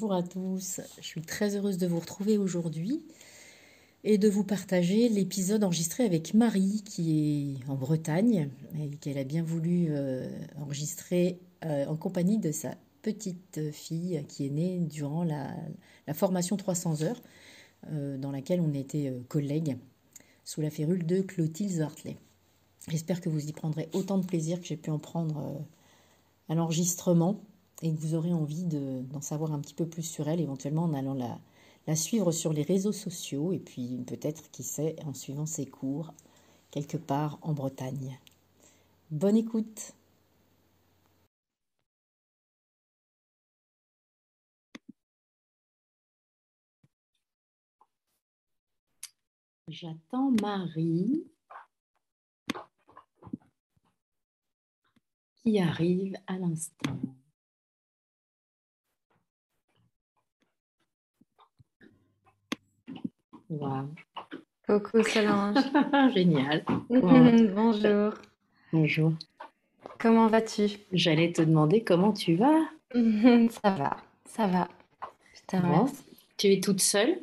Bonjour à tous, je suis très heureuse de vous retrouver aujourd'hui et de vous partager l'épisode enregistré avec Marie qui est en Bretagne et qu'elle a bien voulu euh, enregistrer euh, en compagnie de sa petite fille qui est née durant la, formation 300 heures euh, dans laquelle on était collègues sous la férule de Clotilde Zartley. J'espère que vous y prendrez autant de plaisir que j'ai pu en prendre à l'enregistrement et que vous aurez envie d'en savoir un petit peu plus sur elle, éventuellement en allant la, suivre sur les réseaux sociaux et puis peut-être, qui sait, en suivant ses cours quelque part en Bretagne. Bonne écoute J'attends Marie qui arrive à l'instant. Wow. Coucou Solange. Génial. Bonjour. Bonjour. Comment vas-tu? J'allais te demander comment tu vas. ça va, ça va. Je Tu es toute seule?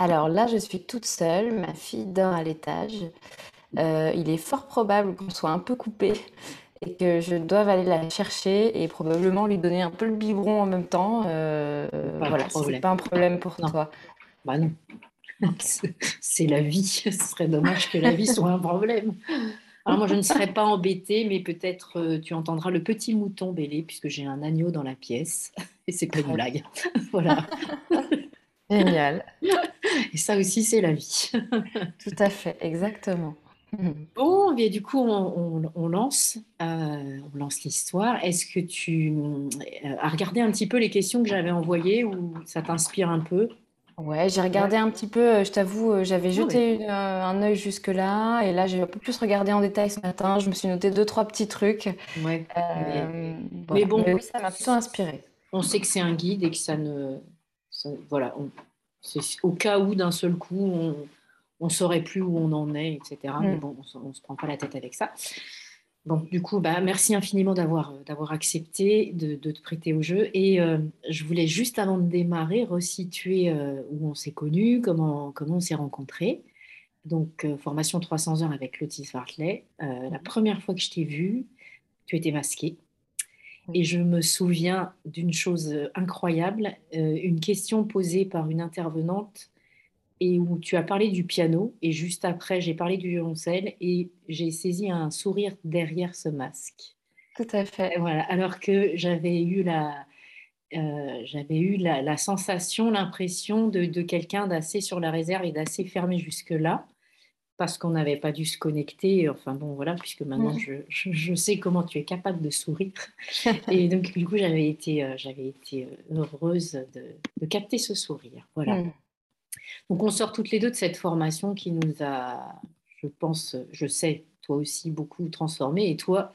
Alors là, je suis toute seule. Ma fille dort à l'étage. Euh, il est fort probable qu'on soit un peu coupé et que je doive aller la chercher et probablement lui donner un peu le biberon en même temps. Euh, voilà, c'est pas un problème pour toi. Bah non. C'est la vie. Ce serait dommage que la vie soit un problème. Alors moi, je ne serais pas embêtée, mais peut-être euh, tu entendras le petit mouton bêler, puisque j'ai un agneau dans la pièce. Et c'est pas une blague. voilà. Génial. Et ça aussi, c'est la vie. Tout à fait, exactement. Bon, et du coup, on, lance, euh, on lance l'histoire. Est-ce que tu euh, as regardé un petit peu les questions que j'avais envoyées ou ça t'inspire un peu? Ouais, j'ai regardé un petit peu, euh, je t'avoue, euh, j'avais ah jeté euh, un œil jusque-là, et là j'ai un peu plus regardé en détail ce matin. Je me suis noté deux, trois petits trucs. Ouais. mais, bon, oui, ça m'a plutôt inspiré. On sait que c'est un guide et que ça ne. voilà, c'est au cas où d'un seul coup on, on saurait plus où on en est, etc. Mais mm. bon, on, ne se prend pas la tête avec ça. Donc, du coup, bah, merci infiniment d'avoir, euh, d'avoir accepté de, te prêter au jeu. Et euh, je voulais juste avant de démarrer resituer euh, où on s'est connus, comment, comment on s'est rencontrés. Donc, formation 300 heures avec Lotis Vartley. la mhm. première fois que je t'ai vue, tu étais masquée. Et je me souviens d'une chose incroyable, une question posée par une intervenante et où tu as parlé du piano et juste après j'ai parlé du violoncelle et j'ai saisi un sourire derrière ce masque. Tout à fait. Voilà, alors que j'avais eu la, euh, j'avais eu la, sensation, l'impression de, de quelqu'un d'assez sur la réserve et d'assez fermé jusque-là, parce qu'on n'avait pas dû se connecter. Enfin bon, voilà, puisque maintenant je, je, sais comment tu es capable de sourire. et donc, du coup, j'avais été, euh, j'avais été euh, heureuse de, de, capter ce sourire. Voilà. Mm. Donc on sort toutes les deux de cette formation qui nous a, je pense, je sais, toi aussi beaucoup transformé et toi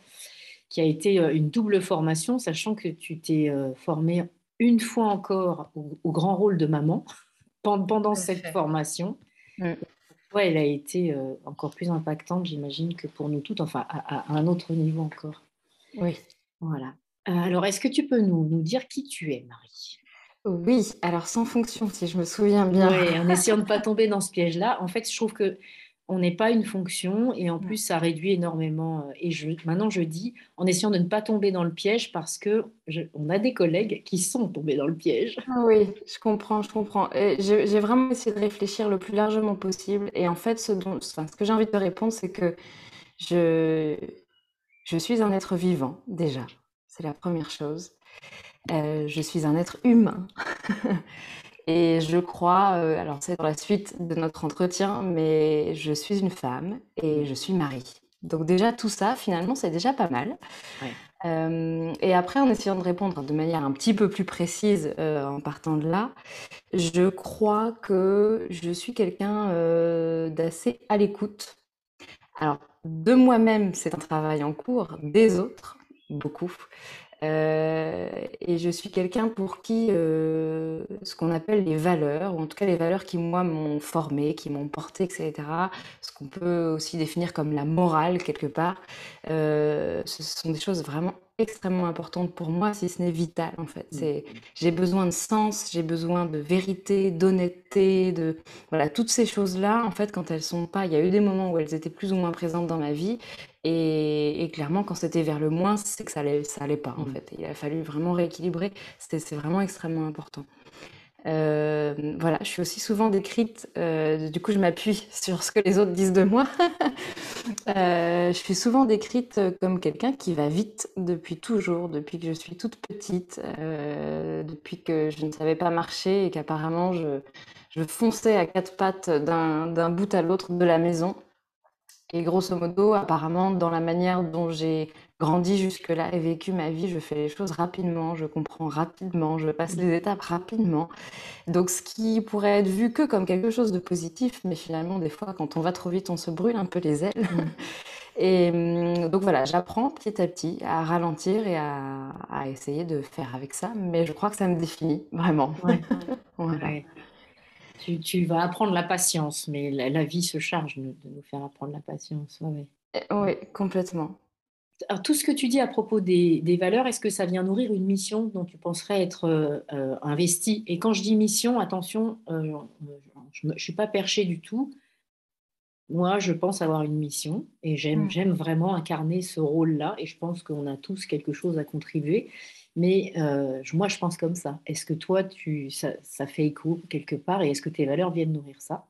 qui a été euh, une double formation, sachant que tu t'es euh, formée une fois encore au, grand rôle de maman pendant cette formation. Mm. Ouais, elle a été euh, encore plus impactante, j'imagine, que pour nous toutes, enfin à, un autre niveau encore. Oui. Voilà. alors, est-ce que tu peux nous, nous dire qui tu es, Marie? Oui, alors sans fonction, si je me souviens bien. Oui, en essayant de ne pas tomber dans ce piège-là. En fait, je trouve que on n'est pas une fonction et en plus, ça réduit énormément. Euh, et je, maintenant, je dis en essayant de ne pas tomber dans le piège parce que on a des collègues qui sont tombés dans le piège. Ah oui, je comprends, je comprends. J'ai vraiment essayé de réfléchir le plus largement possible. Et en fait, ce, dont, ce que j'ai envie de répondre, c'est que je, je suis un être vivant, déjà. C'est la première chose. Euh, je suis un être humain. et je crois, euh, alors c'est dans la suite de notre entretien, mais je suis une femme et je suis Marie. Donc déjà tout ça, finalement, c'est déjà pas mal. Euh, et après, en essayant de répondre de manière un petit peu plus précise en partant de là, je crois que je suis quelqu'un d'assez à l'écoute. Alors, de moi-même, c'est un travail en cours, des autres, beaucoup. Euh, et je suis quelqu'un pour qui euh, ce qu'on appelle les valeurs, ou en tout cas les valeurs qui moi m'ont formé, qui m'ont porté, etc., ce qu'on peut aussi définir comme la morale quelque part, euh, ce sont des choses vraiment extrêmement importante pour moi, si ce n'est vitale en fait. Mmh. C'est, j'ai besoin de sens, j'ai besoin de vérité, d'honnêteté, de voilà toutes ces choses-là. En fait, quand elles sont pas, il y a eu des moments où elles étaient plus ou moins présentes dans ma vie, et, clairement quand c'était vers le moins, c'est que ça allait, ça allait pas en Mmh. fait. Il a fallu vraiment rééquilibrer. C'est, c'est vraiment extrêmement important. Euh, voilà, je suis aussi souvent décrite, euh, du coup je m'appuie sur ce que les autres disent de moi. Euh, je suis souvent décrite comme quelqu'un qui va vite depuis toujours, depuis que je suis toute petite, depuis que je ne savais pas marcher et qu'apparemment je, fonçais à quatre pattes d'un bout à l'autre de la maison. Et grosso modo, apparemment, dans la manière dont j'ai grandi jusque-là et vécu ma vie, je fais les choses rapidement, je comprends rapidement, je passe les étapes rapidement. Donc, ce qui pourrait être vu que comme quelque chose de positif, mais finalement, des fois, quand on va trop vite, on se brûle un peu les ailes. Mmh. Et hum, donc voilà, j'apprends petit à petit à ralentir et à, à essayer de faire avec ça, mais je crois que ça me définit vraiment. Ouais, Voilà. ouais. Tu, tu vas apprendre la patience, mais la, la vie se charge de, de nous faire apprendre la patience. Ouais, Oui, complètement. Alors, tout ce que tu dis à propos des, des valeurs, est-ce que ça vient nourrir une mission dont tu penserais être euh, euh, investi Et quand je dis mission, attention, euh, je ne suis pas perché du tout. Moi, je pense avoir une mission et j'aime, Mm. j'aime vraiment incarner ce rôle-là et je pense qu'on a tous quelque chose à contribuer. Mais euh, moi, je pense comme ça. Est-ce que toi, tu, ça, ça fait écho quelque part et est-ce que tes valeurs viennent nourrir ça?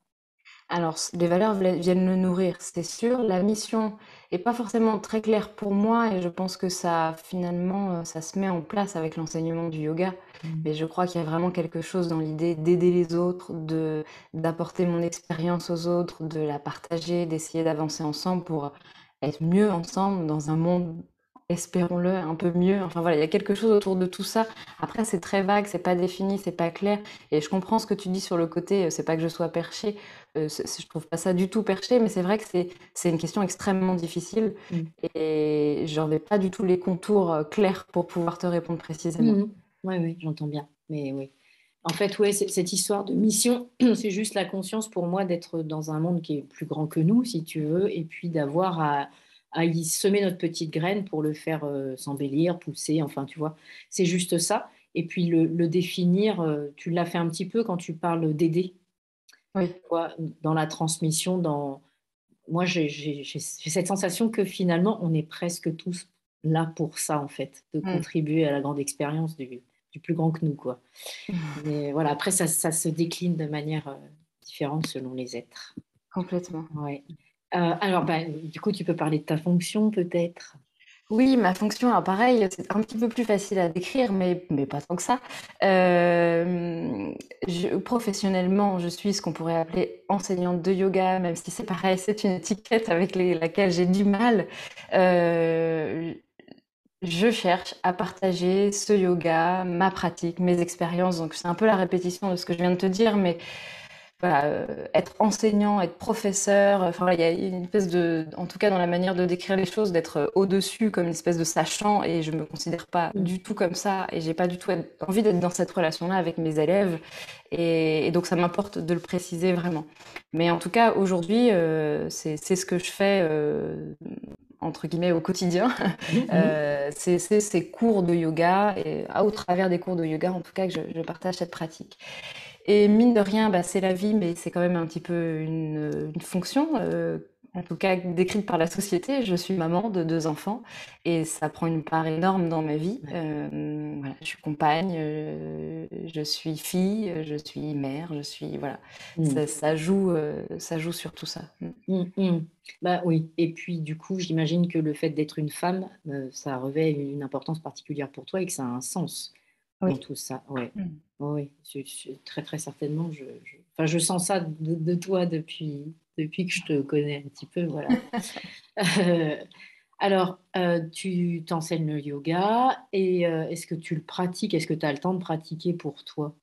Alors, les valeurs viennent le nourrir, c'est sûr. La mission est pas forcément très claire pour moi et je pense que ça, finalement, euh, ça se met en place avec l'enseignement du yoga. Mm. Mais je crois qu'il y a vraiment quelque chose dans l'idée d'aider les autres, de d'apporter mon expérience aux autres, de la partager, d'essayer d'avancer ensemble pour être mieux ensemble dans un monde, espérons-le, un peu mieux. Enfin voilà, il y a quelque chose autour de tout ça. Après, c'est très vague, c'est pas défini, c'est pas clair. Et je comprends ce que tu dis sur le côté, euh, c'est pas que je sois perché, euh, je trouve pas ça du tout perché, mais c'est vrai que c'est une question extrêmement difficile Mm. et j'en ai pas du tout les contours euh, clairs pour pouvoir te répondre précisément. Oui, oui, j'entends bien. Mais oui. En fait, ouais, cette histoire de mission, c'est juste la conscience pour moi d'être dans un monde qui est plus grand que nous, si tu veux, et puis d'avoir à, à y semer notre petite graine pour le faire euh, s'embellir, pousser, enfin, tu vois, c'est juste ça. Et puis le, le définir, euh, tu l'as fait un petit peu quand tu parles d'aider, Oui. dans la transmission, dans... Moi, j'ai cette sensation que finalement, on est presque tous là pour ça, en fait, de Mm. contribuer à la grande expérience du, du plus grand que nous, quoi. Mais voilà, après, ça, ça se décline de manière euh, différente selon les êtres. Complètement. Ouais. Euh, alors, bah, du coup, tu peux parler de ta fonction, peut-être? Oui, ma fonction, alors pareil, c'est un petit peu plus facile à décrire, mais, mais pas tant que ça. Euh, professionnellement, je suis ce qu'on pourrait appeler enseignante de yoga, même si c'est pareil, c'est une étiquette avec laquelle j'ai du mal. Euh, je cherche à partager ce yoga, ma pratique, mes expériences. Donc c'est un peu la répétition de ce que je viens de te dire, mais voilà, euh, être enseignant, être professeur, enfin voilà, il y a une espèce de, en tout cas dans la manière de décrire les choses, d'être euh, au-dessus comme une espèce de sachant, et je me considère pas Mm. du tout comme ça, et j'ai pas du tout envie d'être dans cette relation-là avec mes élèves, et, et donc ça m'importe de le préciser vraiment. Mais en tout cas, aujourd'hui, euh, c'est ce que je fais. euh, entre guillemets au quotidien, Mhm. Euh, c'est ces cours de yoga et ah, au travers des cours de yoga en tout cas que je, je partage cette pratique. Et mine de rien, bah, c'est la vie, mais c'est quand même un petit peu une, une fonction, euh, en tout cas décrite par la société. Je suis maman de deux enfants et ça prend une part énorme dans ma vie. Euh, voilà, je suis compagne, euh, je suis fille, je suis mère, je suis voilà. Mm. Ça, ça joue, ça joue sur tout ça. Mm. Mm, mm. Bah oui, et puis du coup, j'imagine que le fait d'être une femme, ça revêt une importance particulière pour toi et que ça a un sens dans Oui. tout ça. Ouais, Mm. oui, très très certainement. Je, je, enfin, je sens ça de, de toi depuis, depuis que je te connais un petit peu, voilà. Euh, alors, euh, tu t'enseignes le yoga et euh, est-ce que tu le pratiques? Est-ce que tu as le temps de pratiquer pour toi?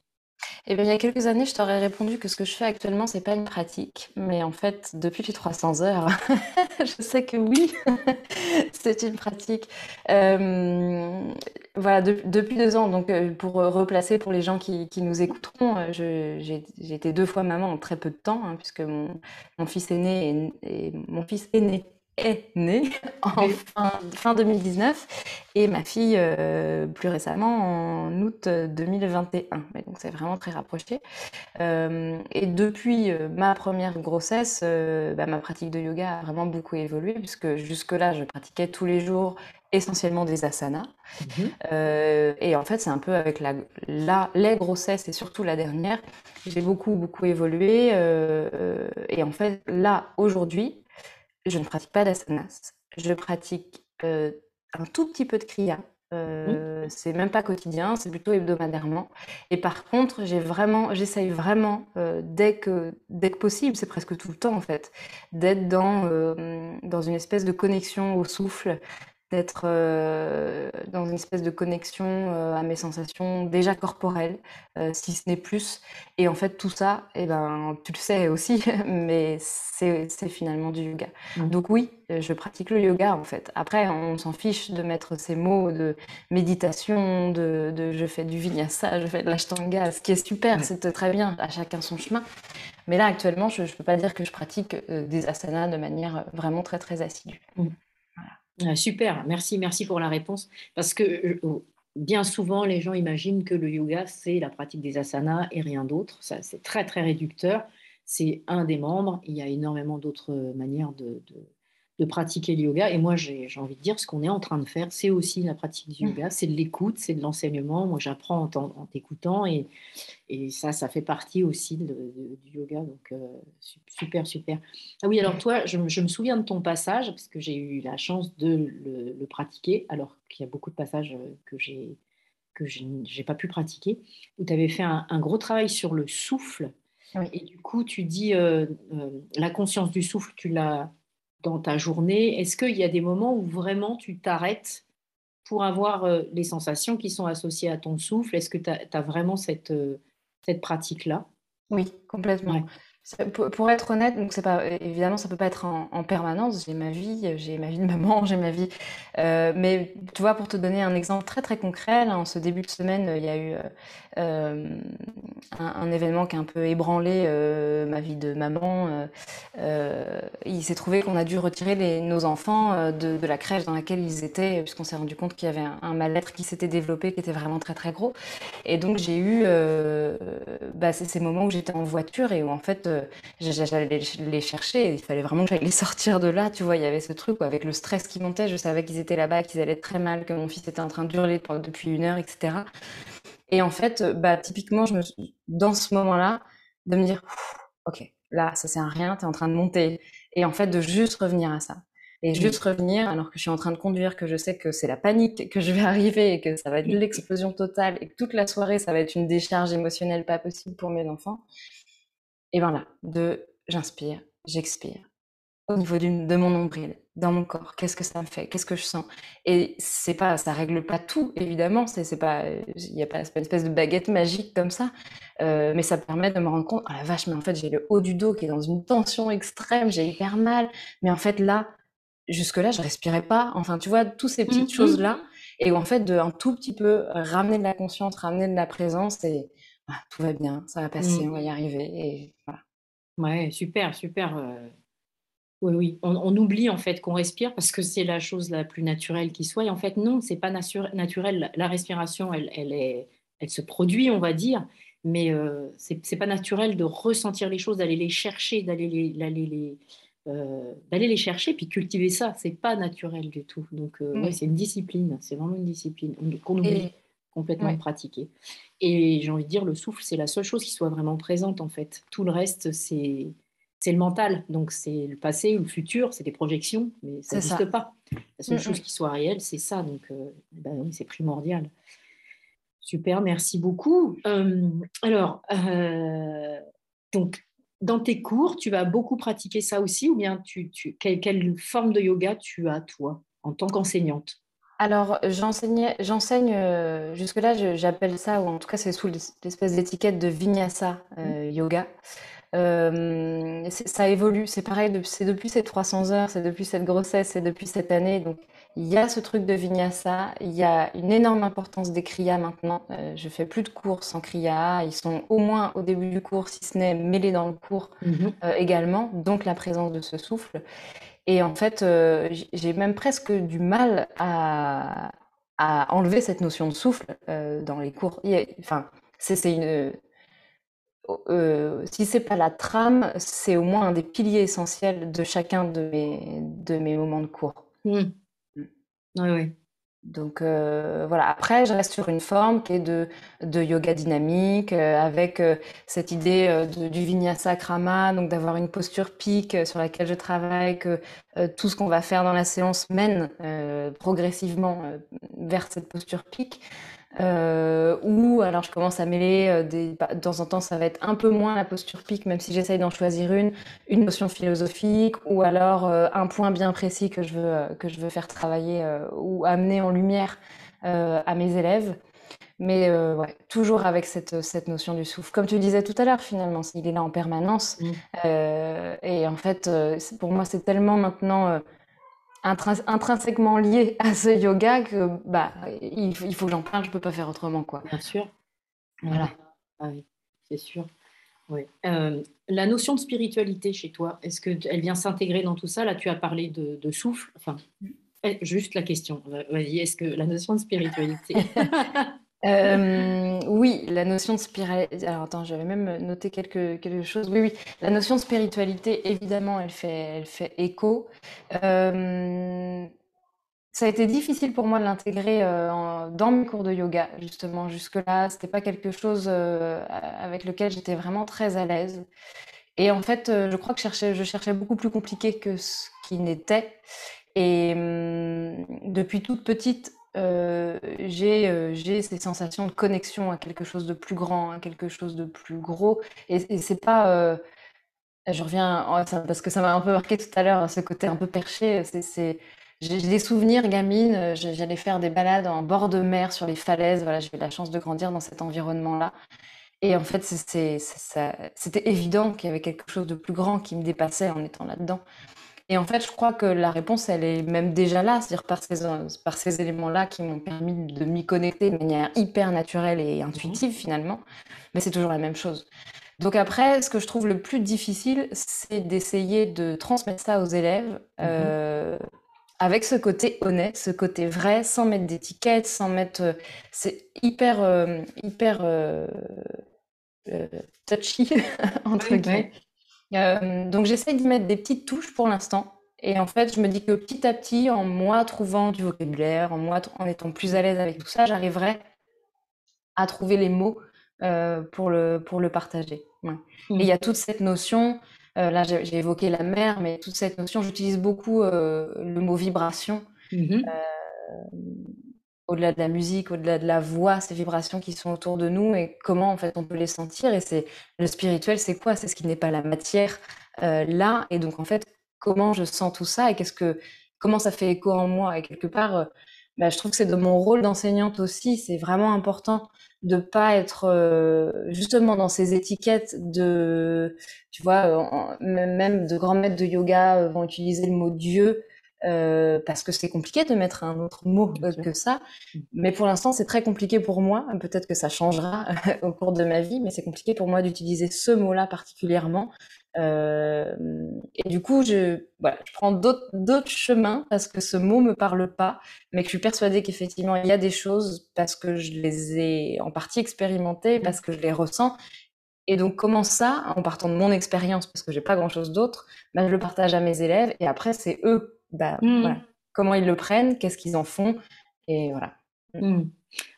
Eh bien, il y a quelques années, je t'aurais répondu que ce que je fais actuellement, c'est pas une pratique, mais en fait, depuis les 300 heures, je sais que oui, c'est une pratique. Euh, voilà, de- depuis deux ans, donc euh, pour replacer pour les gens qui, nous écouteront, euh, j'ai été deux fois maman en très peu de temps, hein, puisque mon, mon fils aîné est, est- mon fils aîné est née en fin, 2019 et ma fille euh, plus récemment en août 2021. Mais donc c'est vraiment très rapproché. Euh, et depuis euh, ma première grossesse, bah, ma pratique de yoga a vraiment beaucoup évolué puisque jusque-là je pratiquais tous les jours essentiellement des asanas. Mhm. et en fait, c'est un peu avec la, la, les grossesses et surtout la dernière, j'ai beaucoup, beaucoup évolué. et en fait, là, aujourd'hui, je ne pratique pas d'asanas. Je pratique euh, un tout petit peu de kriya. Euh, C'est même pas quotidien, c'est plutôt hebdomadairement. Et par contre, j'ai vraiment, j'essaye vraiment euh, dès que dès que possible, c'est presque tout le temps en fait, d'être dans dans une espèce de connexion au souffle, d'être euh, dans une espèce de connexion euh, à mes sensations déjà corporelles, euh, si ce n'est plus. Et en fait, tout ça, eh ben, tu le sais aussi, mais c'est finalement du yoga. Mmh. Donc oui, je pratique le yoga en fait. Après, on s'en fiche de mettre ces mots de méditation, de, de je fais du vinyasa, je fais de l'ashtanga, ce qui est super, c'est très bien, à chacun son chemin. Mais là, actuellement, je ne peux pas dire que je pratique des asanas de manière vraiment très très assidue. Mmh. Ah, super, merci, merci pour la réponse. Parce que euh, oh, bien souvent, les gens imaginent que le yoga, c'est la pratique des asanas et rien d'autre. Ça, c'est très, très réducteur. C'est un des membres. Il y a énormément d'autres manières de, de pratiquer le yoga. Et moi, j'ai envie de dire, ce qu'on est en train de faire, c'est aussi la pratique du yoga, mmh. c'est de l'écoute, c'est de l'enseignement. Moi, j'apprends en t'écoutant et, et ça, ça fait partie aussi du yoga. Donc, euh, super, super. Ah oui, alors toi, je, me souviens de ton passage, parce que j'ai eu la chance de le, pratiquer, alors qu'il y a beaucoup de passages euh, que j'ai que je n'ai pas pu pratiquer, où tu avais fait un, gros travail sur le souffle. Et du coup, tu dis, euh, la conscience du souffle, tu l'as dans ta journée? Est-ce qu'il y a des moments où vraiment tu t'arrêtes pour avoir euh, les sensations qui sont associées à ton souffle? Est-ce que tu as, vraiment cette, euh, cette pratique-là? Oui, complètement. Pour, être honnête, donc c'est pas évidemment ça peut pas être en, permanence. J'ai ma vie, j'ai ma vie de maman, j'ai ma vie. Euh, mais tu vois, pour te donner un exemple très très concret, en ce début de semaine, il y a eu euh, un, événement qui a un peu ébranlé euh, ma vie de maman. il s'est trouvé qu'on a dû retirer nos enfants de, la crèche dans laquelle ils étaient, puisqu'on s'est rendu compte qu'il y avait un, mal-être qui s'était développé, qui était vraiment très très gros. Et donc j'ai eu bah, ces moments où j'étais en voiture et où en fait j'allais les chercher, il fallait vraiment que j'aille les sortir de là, tu vois, il y avait ce truc avec le stress qui montait, je savais qu'ils étaient là-bas, qu'ils allaient très mal, que mon fils était en train de hurler depuis une heure, etc. Et en fait, bah, typiquement, je me dans ce moment-là, de me dire, ok, là, ça c'est un rien, tu es en train de monter. Et en fait, de juste revenir à ça. Et juste revenir alors que je suis en train de conduire, que je sais que c'est la panique, que je vais arriver et que ça va être l'explosion totale et que toute la soirée, ça va être une décharge émotionnelle pas possible pour mes enfants. Et voilà, de j'inspire, j'expire. Au niveau de mon nombril, dans mon corps, qu'est-ce que ça me fait, qu'est-ce que je sens? Et c'est pas, ça règle pas tout, évidemment. C'est, pas, il n'y a pas, une espèce de baguette magique comme ça, euh, mais ça permet de me rendre compte, oh la vache, mais en fait j'ai le haut du dos qui est dans une tension extrême, j'ai hyper mal. Mais en fait là, jusque là, je respirais pas. Enfin, tu vois, toutes ces petites mmh choses là, et en fait de un tout petit peu ramener de la conscience, ramener de la présence et ah, tout va bien, ça va passer, mmh. on va y arriver. Et voilà. Ouais, super, super. Euh, oui, oui. On, oublie en fait qu'on respire parce que c'est la chose la plus naturelle qui soit. Et en fait, non, c'est pas naturel. La respiration, elle, elle, est, elle se produit, on va dire, mais euh, c'est pas naturel de ressentir les choses, d'aller les chercher, d'aller les, les, euh, d'aller les chercher, puis cultiver ça. C'est pas naturel du tout. Donc, euh, mmh. c'est une discipline. C'est vraiment une discipline qu'on oublie complètement de pratiquer. Et j'ai envie de dire, le souffle, c'est la seule chose qui soit vraiment présente en fait. Tout le reste, c'est c'est le mental. Donc c'est le passé ou le futur, c'est des projections, mais ça n'existe pas. La seule chose qui soit réelle, c'est ça. Donc euh, ben c'est primordial. Super, merci beaucoup. Euh, alors, euh, donc, dans tes cours, tu vas beaucoup pratiquer ça aussi, ou bien tu, tu quelle, quelle, forme de yoga tu as, toi, en tant qu'enseignante? Alors, j'enseigne, jusque-là, j'appelle ça, ou en tout cas, c'est sous l'espèce d'étiquette de vinyasa mmh. yoga. Euh, ça évolue, c'est pareil, c'est depuis ces 300 heures, c'est depuis cette grossesse, c'est depuis cette année. Donc, il y a ce truc de vinyasa, il y a une énorme importance des kriyas maintenant. Euh, je fais plus de cours sans kriya, ils sont au moins au début du cours, si ce n'est mêlés dans le cours mhm. euh, également, donc la présence de ce souffle. Et en fait, euh, j'ai même presque du mal à, à, enlever cette notion de souffle dans les cours. enfin, c'est une euh, si c'est pas la trame, c'est au moins un des piliers essentiels de chacun de mes, de mes moments de cours. Mmh. Mmh. Oui, oui. Donc euh, voilà, après je reste sur une forme qui est de, de yoga dynamique, euh, avec cette idée du vinyasa krama, donc d'avoir une posture pique sur laquelle je travaille, que tout ce qu'on va faire dans la séance mène progressivement vers cette posture pique. Euh, ou alors je commence à mêler euh, des, bah, de temps en temps ça va être un peu moins la posture pique même si j'essaye d'en choisir une une notion philosophique ou alors euh, un point bien précis que je veux que je veux faire travailler ou amener en lumière à mes élèves. Mais ouais, toujours avec cette, cette notion du souffle. Comme tu disais tout à l'heure finalement il est là en permanence. Mmh. et en fait pour moi c'est tellement maintenant intrinsèquement lié à ce yoga que bah, il, faut que j'en parle, je peux pas faire autrement. Quoi. Bien sûr. Voilà. Ah oui, c'est sûr. Oui. Euh, la notion de spiritualité chez toi, est-ce qu'elle vient s'intégrer dans tout ça? Là, tu as parlé de, souffle. Enfin, eh, juste la question. Vas-y, est-ce que la notion de spiritualité Euh, oui, la notion de spiritualité. Alors attends, j'avais même noté quelque, chose. Oui, oui, la notion spiritualité, évidemment, elle fait, elle fait écho. Euh, ça a été difficile pour moi de l'intégrer euh, dans mes cours de yoga, justement. Jusque-là, c'était pas quelque chose avec lequel j'étais vraiment très à l'aise. Et en fait, je crois que je cherchais, je cherchais beaucoup plus compliqué que ce qui n'était. Et hum, depuis toute petite, euh, euh, j'ai ces sensations de connexion à quelque chose de plus grand, à quelque chose de plus gros. Et, c'est pas. Euh, je reviens parce que ça m'a un peu marqué tout à l'heure, ce côté un peu perché. C'est, j'ai des souvenirs gamine, j'allais faire des balades en bord de mer sur les falaises. Voilà, j'ai eu la chance de grandir dans cet environnement-là. Et en fait, c'était évident qu'il y avait quelque chose de plus grand qui me dépassait en étant là-dedans. Et en fait, je crois que la réponse, elle est même déjà là, c'est-à-dire par ces, par ces éléments-là qui m'ont permis de m'y connecter de manière hyper naturelle et intuitive finalement, mais c'est toujours la même chose. Donc après, ce que je trouve le plus difficile, c'est d'essayer de transmettre ça aux élèves mmh euh, avec ce côté honnête, ce côté vrai, sans mettre d'étiquette, sans mettre... Euh, c'est hyper, euh, hyper touchy, entre guillemets. Euh, donc j'essaie d'y mettre des petites touches pour l'instant. Et en fait, je me dis que petit à petit, en moi trouvant du vocabulaire, en moi en étant plus à l'aise avec tout ça, j'arriverai à trouver les mots euh, pour, le, pour le partager. Et il y a toute cette notion, euh, là j'ai évoqué la mer, mais toute cette notion, j'utilise beaucoup le mot vibration. Mmh au-delà de la musique, au-delà de la voix, ces vibrations qui sont autour de nous et comment en fait on peut les sentir. Et c'est le spirituel, c'est quoi? C'est ce qui n'est pas la matière euh, là. Et donc en fait, comment je sens tout ça et qu'est-ce que comment ça fait écho en moi? Et quelque part, euh, bah, je trouve que c'est de mon rôle d'enseignante aussi. C'est vraiment important de pas être euh, justement dans ces étiquettes de, tu vois, même de grands maîtres de yoga vont utiliser le mot Dieu euh, parce que c'est compliqué de mettre un autre mot que ça. Mmh. Mais pour l'instant, c'est très compliqué pour moi. Peut-être que ça changera au cours de ma vie, mais c'est compliqué pour moi d'utiliser ce mot-là particulièrement. Euh, et du coup, je, voilà, je prends d'autres chemins parce que ce mot me parle pas, mais que je suis persuadée qu'effectivement, il y a des choses parce que je les ai en partie expérimentées, mmh. parce que je les ressens. Et donc, comment ça, en partant de mon expérience, parce que j'ai pas grand-chose d'autre, bah, je le partage à mes élèves et après, c'est eux bah, mmh. comment ils le prennent, qu'est-ce qu'ils en font, et voilà. Mmh. Mmh.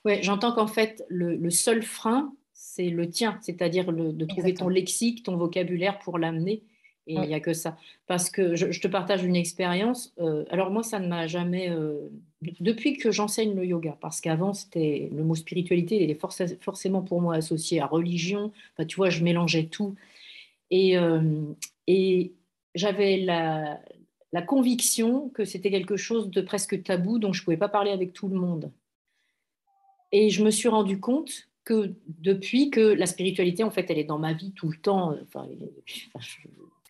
Ouais, j'entends qu'en fait, le, seul frein, c'est le tien, c'est-à-dire de trouver ton lexique, ton vocabulaire pour l'amener. Et il n'y a que ça. Parce que je, te partage une expérience. Euh, alors moi, ça ne m'a jamais... Euh, depuis que j'enseigne le yoga, parce qu'avant, c'était le mot spiritualité, il est forcément pour moi associé à religion. Enfin, tu vois, je mélangeais tout. Et, euh, et j'avais la, la conviction que c'était quelque chose de presque tabou dont je ne pouvais pas parler avec tout le monde. Et je me suis rendu compte que depuis que la spiritualité, en fait, elle est dans ma vie tout le temps, enfin,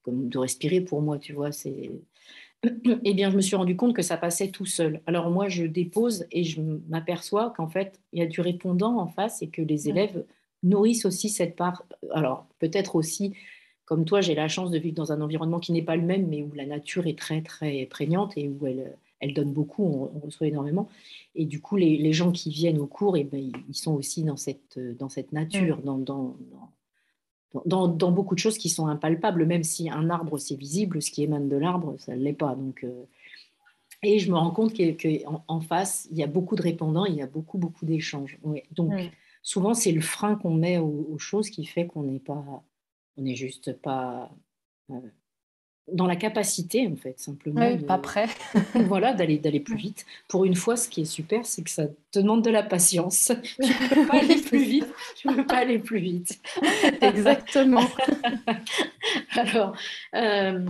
comme de respirer pour moi, tu vois, c'est eh bien, je me suis rendu compte que ça passait tout seul. Alors moi, je dépose et je m'aperçois qu'en fait, il y a du répondant en face et que les élèves nourrissent aussi cette part. Alors peut-être aussi, comme toi, j'ai la chance de vivre dans un environnement qui n'est pas le même, mais où la nature est très très prégnante et où elle, elle donne beaucoup, on, reçoit énormément. Et du coup, les, gens qui viennent au cours, eh ben, ils sont aussi dans cette, dans cette nature, mm. dans, dans dans, beaucoup de choses qui sont impalpables, même si un arbre c'est visible, ce qui émane de l'arbre, ça ne l'est pas. Donc, euh, et je me rends compte qu'en en face, il y a beaucoup de répondants, il y a beaucoup, beaucoup d'échanges. Donc, souvent, c'est le frein qu'on met aux, choses qui fait qu'on n'est pas, on n'est juste pas euh, dans la capacité, en fait, simplement. pas prêt. voilà, d'aller, d'aller plus vite. Pour une fois, ce qui est super, c'est que ça te demande de la patience. Tu ne peux pas aller plus vite. Tu ne peux pas aller plus vite. Exactement. Alors. Euh,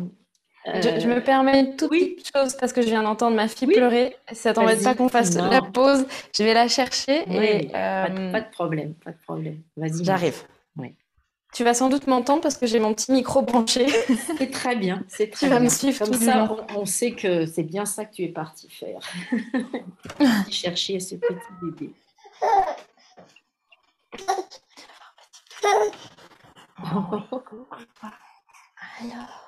je, me permets une toute petite chose parce que je viens d'entendre ma fille pleurer. Ça t'embête pas qu'on fasse la pause. Je vais la chercher. et, pas, de, pas, de, problème, pas de problème. Vas-y. J'arrive. Oui. Tu vas sans doute m'entendre parce que j'ai mon petit micro branché. C'est très bien, c'est très tu vas me suivre Comme ça, on, sait que c'est bien ça que tu es parti faire. Chercher ce petit bébé. Alors.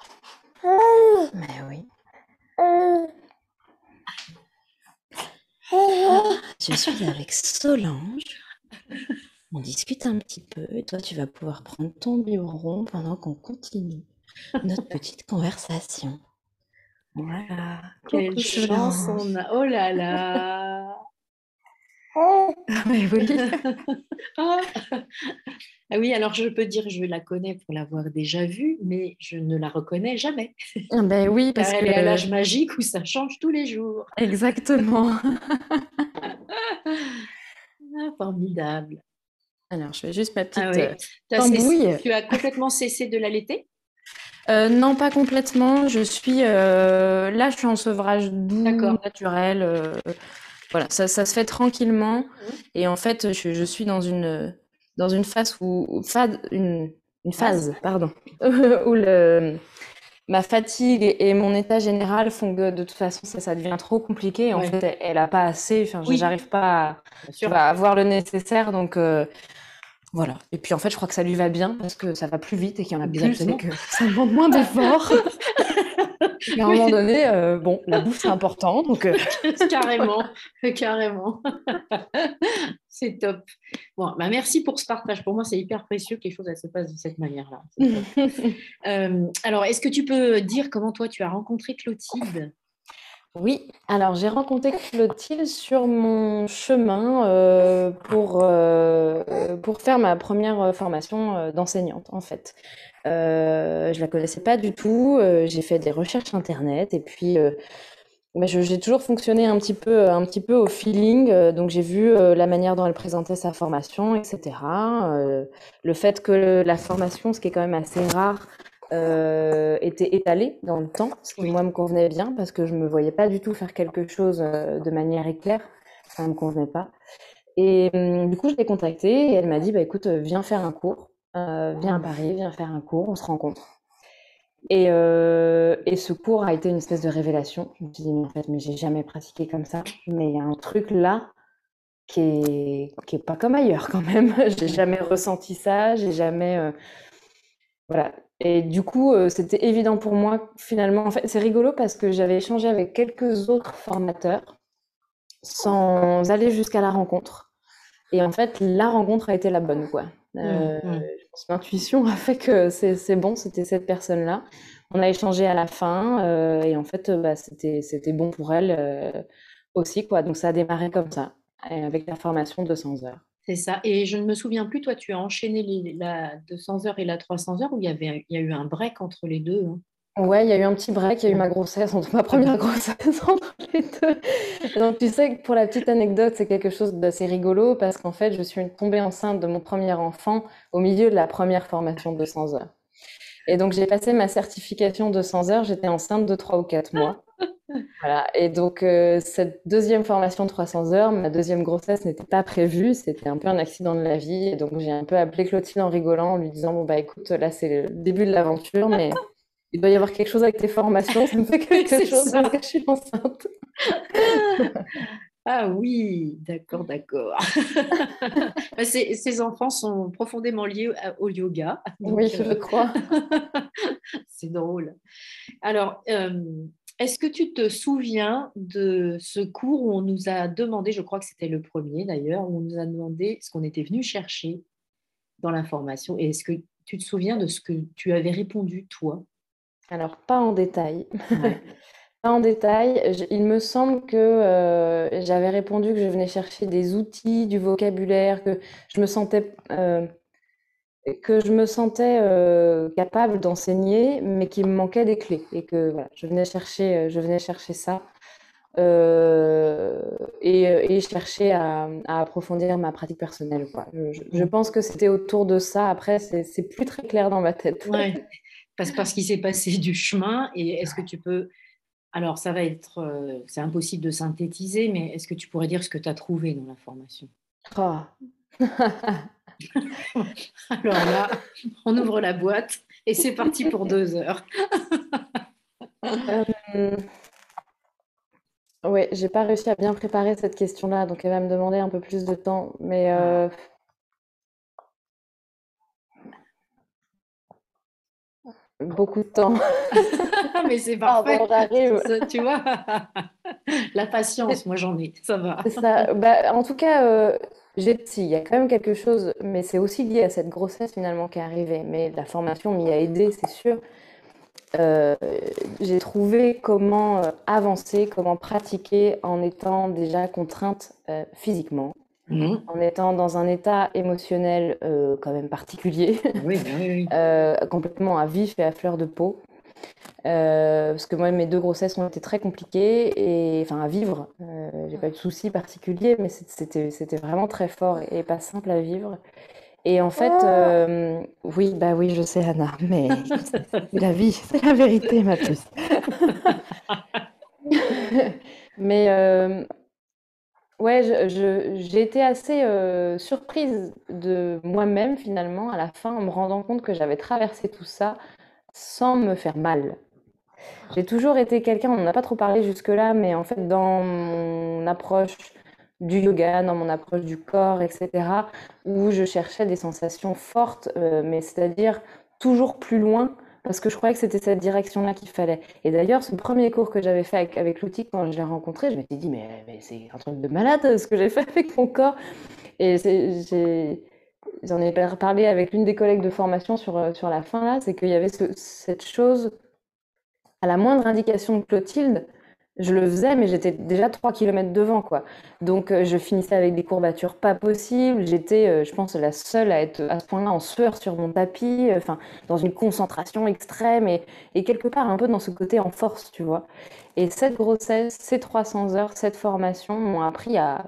Mais oui. Je suis avec Solange. On discute un petit peu et toi, tu vas pouvoir prendre ton biberon pendant qu'on continue notre petite conversation. Voilà. Quelle chance on a. Oh là là. Ah oui. Ah. ah oui, alors je peux dire je la connais pour l'avoir déjà vue, mais je ne la reconnais jamais. Ah ben oui, parce qu'elle est à l'âge magique où ça change tous les jours. Exactement. Ah, formidable. Alors, je fais juste ma petite ah euh, Tu as complètement cessé de l'allaiter? Euh, non, pas complètement. Je suis euh, là, je suis en sevrage doux, naturel. voilà, ça, ça, se fait tranquillement. Mmh. Et en fait, je, suis dans une dans une phase où, une, une phase, pardon, où le ma fatigue et mon état général font que de toute façon ça, ça devient trop compliqué. En fait, elle, n'a a pas assez. Enfin, j'arrive pas à, avoir le nécessaire. Donc voilà. Et puis en fait, je crois que ça lui va bien parce que ça va plus vite et qu'il y en a plus et que ça demande moins d'efforts. et à un moment donné, euh, bon, la bouffe c'est important, donc euh. carrément, carrément. c'est top. Bon, bah merci pour ce partage. Pour moi, c'est hyper précieux que les choses se passent de cette manière-là. Euh, alors, est-ce que tu peux dire comment toi tu as rencontré Clotilde? Oui, alors j'ai rencontré Clotilde sur mon chemin euh, pour, euh, pour faire ma première euh, formation d'enseignante en fait. Je la connaissais pas du tout, j'ai fait des recherches internet et puis bah, j'ai toujours fonctionné un petit peu, un petit peu au feeling, donc j'ai vu la manière dont elle présentait sa formation, etc. le fait que la formation, ce qui est quand même assez rare, euh, était étalé dans le temps, ce qui moi me convenait bien parce que je me voyais pas du tout faire quelque chose euh, de manière éclair, ça me convenait pas. Et hum, du coup, je l'ai contactée et elle m'a dit bah écoute, euh, viens faire un cours, viens à Paris, viens faire un cours, on se rencontre. Et, et, ce cours a été une espèce de révélation. Je me suis dit, mais en fait, mais j'ai jamais pratiqué comme ça. Mais il y a un truc là qui est, qui est pas comme ailleurs quand même. j'ai jamais ressenti ça, j'ai jamais. voilà, et du coup, euh, c'était évident pour moi, finalement. En fait, c'est rigolo parce que j'avais échangé avec quelques autres formateurs sans aller jusqu'à la rencontre. Et en fait, la rencontre a été la bonne, quoi. Euh, mmh, mmh. L'intuition a fait que c'est bon, c'était cette personne-là. On a échangé à la fin euh, et en fait, bah, c'était bon pour elle aussi, quoi. Donc ça a démarré comme ça, avec la formation de 200 heures. C'est ça. Et je ne me souviens plus, toi, tu as enchaîné la 200 heures et la 300 heures ou il y, avait, il y a eu un break entre les deux hein? Ouais, il y a eu un petit break, il y a eu ma grossesse, entre ma première grossesse entre les deux. Donc tu sais que pour la petite anecdote, c'est quelque chose d'assez rigolo parce qu'en fait, je suis tombée enceinte de mon premier enfant au milieu de la première formation de 200 heures. Et donc j'ai passé ma certification de 200 heures, j'étais enceinte de 3 ou 4 mois. Voilà. Et donc, euh, cette deuxième formation de 300 heures, ma deuxième grossesse n'était pas prévue. C'était un peu un accident de la vie. Et donc, j'ai un peu appelé Clotilde en rigolant, en lui disant Bon, bah écoute, là, c'est le début de l'aventure, mais Il doit y avoir quelque chose avec tes formations, ça me fait quelque chose parce que je suis enceinte. Ah oui, d'accord, d'accord. Bah, ces, enfants sont profondément liés au yoga. oui, je le crois. c'est drôle. Alors, euh, est-ce que tu te souviens de ce cours où on nous a demandé, je crois que c'était le premier d'ailleurs, où on nous a demandé ce qu'on était venu chercher dans l'information Et est-ce que tu te souviens de ce que tu avais répondu, toi Alors, pas en détail. Pas en détail. il me semble que euh, j'avais répondu que je venais chercher des outils, du vocabulaire, que je me sentais, euh, que je me sentais euh, capable d'enseigner, mais qu'il me manquait des clés et que voilà, je venais chercher, je venais chercher ça et, et, chercher à, approfondir ma pratique personnelle. Je, pense que c'était autour de ça. Après, c'est plus très clair dans ma tête. Ouais. Parce, parce qu'il s'est passé du chemin et est-ce que tu peux alors, ça va être, euh, c'est impossible de synthétiser, mais est-ce que tu pourrais dire ce que tu as trouvé dans l'information oh. Alors là, on ouvre la boîte et c'est parti pour deux heures. euh... Oui, j'ai pas réussi à bien préparer cette question-là, donc elle va me demander un peu plus de temps. Mais euh, Beaucoup de temps. Mais c'est parfait. tu vois, la patience, moi j'en ai, ça va. Ça. Bah, en tout cas, euh, j'ai il y a quand même quelque chose, mais c'est aussi lié à cette grossesse finalement qui est arrivée. Mais la formation m'y a aidé, c'est sûr. Euh, j'ai trouvé comment euh, avancer, comment pratiquer en étant déjà contrainte physiquement, Mhm. en étant dans un état émotionnel euh, quand même particulier, oui, oui, euh, complètement à vif et à fleur de peau. Euh, parce que moi, mes deux grossesses ont été très compliquées et enfin à vivre. J'ai pas eu de soucis particuliers, mais c'était vraiment très fort et pas simple à vivre. Et en fait, oh. oui, bah oui, je sais, Anna, mais c'est la vie, c'est la vérité, ma puce. mais Ouais, j'ai été assez euh, surprise de moi-même finalement à la fin en me rendant compte que j'avais traversé tout ça sans me faire mal. J'ai toujours été quelqu'un, on n'en a pas trop parlé jusque-là, mais en fait dans mon approche du yoga, dans mon approche du corps, etc., où je cherchais des sensations fortes, euh, mais c'est-à-dire toujours plus loin parce que je croyais que c'était cette direction-là qu'il fallait. Et d'ailleurs, ce premier cours que j'avais fait avec, l'outil quand je l'ai rencontré, je m'étais dit, mais, c'est un truc de malade ce que j'ai fait avec mon corps. Et j'en ai, parlé avec l'une des collègues de formation sur, euh, sur la fin, là, c'est qu'il y avait cette chose, à la moindre indication de Clotilde, je le faisais, mais j'étais déjà 3 km devant, quoi. Donc, euh, je finissais avec des courbatures pas possibles. J'étais, euh, je pense, la seule à être à ce point-là en sueur sur mon tapis, euh, enfin, dans une concentration extrême et, et, quelque part un peu dans ce côté en force, tu vois. Et cette grossesse, ces 300 heures, cette formation m'ont appris à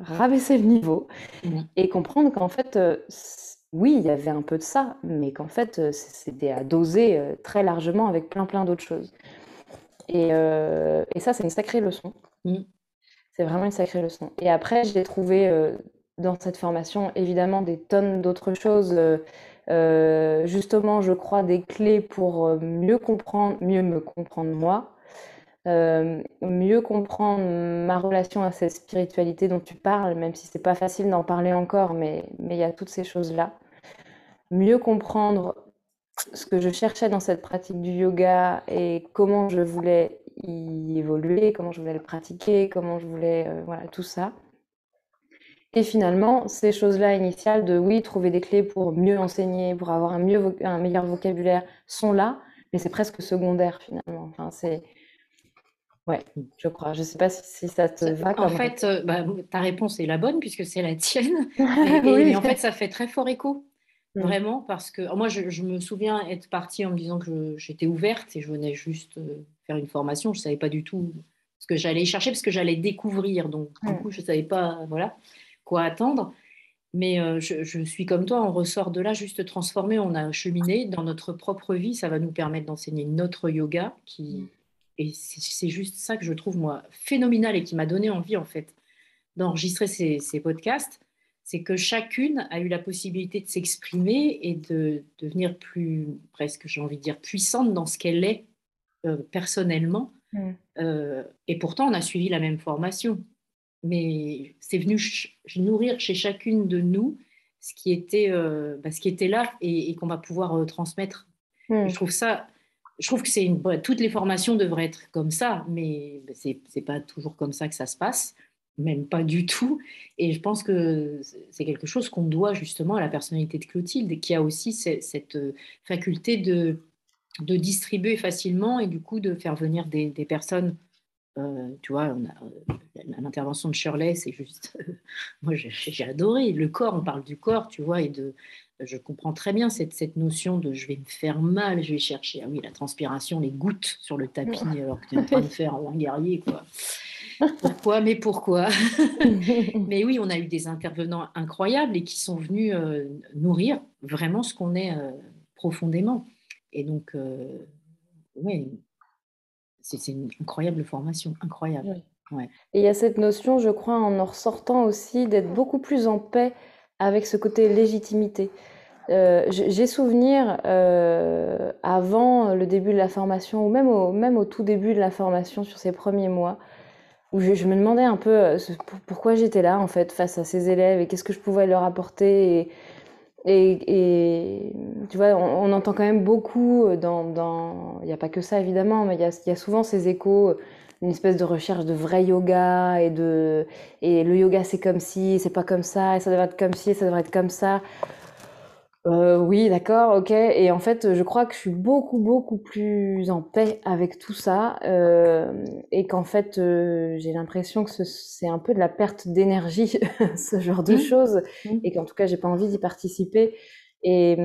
rabaisser le niveau et comprendre qu'en fait, oui, il y avait un peu de ça, mais qu'en fait, c'était à doser très largement avec plein, plein d'autres choses. Euh, et, ça, c'est une sacrée leçon. Mm. C'est vraiment une sacrée leçon. Et après, j'ai trouvé euh, dans cette formation, évidemment, des tonnes d'autres choses. Euh, justement, je crois, des clés pour mieux comprendre, mieux me comprendre moi, mieux comprendre ma relation à cette spiritualité dont tu parles, même si c'est pas facile d'en parler encore, mais il y a toutes ces choses-là. Mieux comprendre ce que je cherchais dans cette pratique du yoga et comment je voulais y évoluer, comment je voulais le pratiquer, comment je voulais, euh, voilà, tout ça. Et finalement, ces choses-là initiales de oui, trouver des clés pour mieux enseigner, pour avoir un, mieux un meilleur vocabulaire, sont là, mais c'est presque secondaire finalement. Enfin, c'est. Ouais, je crois. Je ne sais pas si, ça te va. En fait, euh, bah, ta réponse est la bonne puisque c'est la tienne. oui. en fait, ça fait très fort écho Mmh. Vraiment, parce que moi, je, me souviens être partie en me disant que j'étais ouverte et je venais juste euh, faire une formation. Je ne savais pas du tout ce que j'allais chercher, parce que j'allais découvrir. Donc, du coup, je ne savais pas voilà, quoi attendre. Mais euh, je, suis comme toi, on ressort de là juste transformé. On a cheminé dans notre propre vie. Ça va nous permettre d'enseigner notre yoga. Qui... Mmh. Et c'est juste ça que je trouve, moi, phénoménal et qui m'a donné envie, en fait, d'enregistrer ces, ces podcasts c'est que chacune a eu la possibilité de s'exprimer et de devenir plus, presque j'ai envie de dire, puissante dans ce qu'elle est euh, personnellement. Mm. Euh, et pourtant, on a suivi la même formation. Mais c'est venu nourrir chez chacune de nous ce qui était, euh, bah, ce qui était là et, qu'on va pouvoir transmettre. Mm. Je trouve ça je trouve que c'est une, toutes les formations devraient être comme ça, mais c'est n'est pas toujours comme ça que ça se passe même pas du tout. Et je pense que c'est quelque chose qu'on doit justement à la personnalité de Clotilde, qui a aussi cette euh, faculté de, de distribuer facilement et du coup de faire venir des, personnes. Euh, tu vois, euh, l'intervention de Shirley, c'est juste. moi, j'ai adoré. Le corps, on parle du corps, tu vois, et de. Je comprends très bien cette, cette notion de je vais me faire mal, je vais chercher. Ah oui, la transpiration, les gouttes sur le tapis, alors que tu es en train de faire un guerrier, quoi. Pourquoi Mais pourquoi? Mais oui, on a eu des intervenants incroyables et qui sont venus euh, nourrir vraiment ce qu'on est euh, profondément. Et donc, euh, oui, c'est une incroyable formation, incroyable. Et il y a cette notion, je crois, en en ressortant aussi, d'être beaucoup plus en paix avec ce côté légitimité. J'ai souvenir avant le début de la formation, ou même au, même au tout début de la formation, sur ces premiers mois, où je, me demandais un peu euh, pourquoi j'étais là en fait face à ces élèves et qu'est-ce que je pouvais leur apporter et, tu vois on, entend quand même beaucoup dans il n'y a pas que ça évidemment mais il y a, souvent ces échos une espèce de recherche de vrai yoga et de et le yoga c'est comme si c'est pas comme ça et ça devrait être comme si et ça devrait être comme ça euh, oui, d'accord, ok. Et en fait, je crois que je suis beaucoup, beaucoup plus en paix avec tout ça. Euh, et qu'en fait, euh, j'ai l'impression que c'est un peu de la perte d'énergie, ce genre de mmh. choses. Mmh. Et qu'en tout cas, j'ai pas envie d'y participer. Et,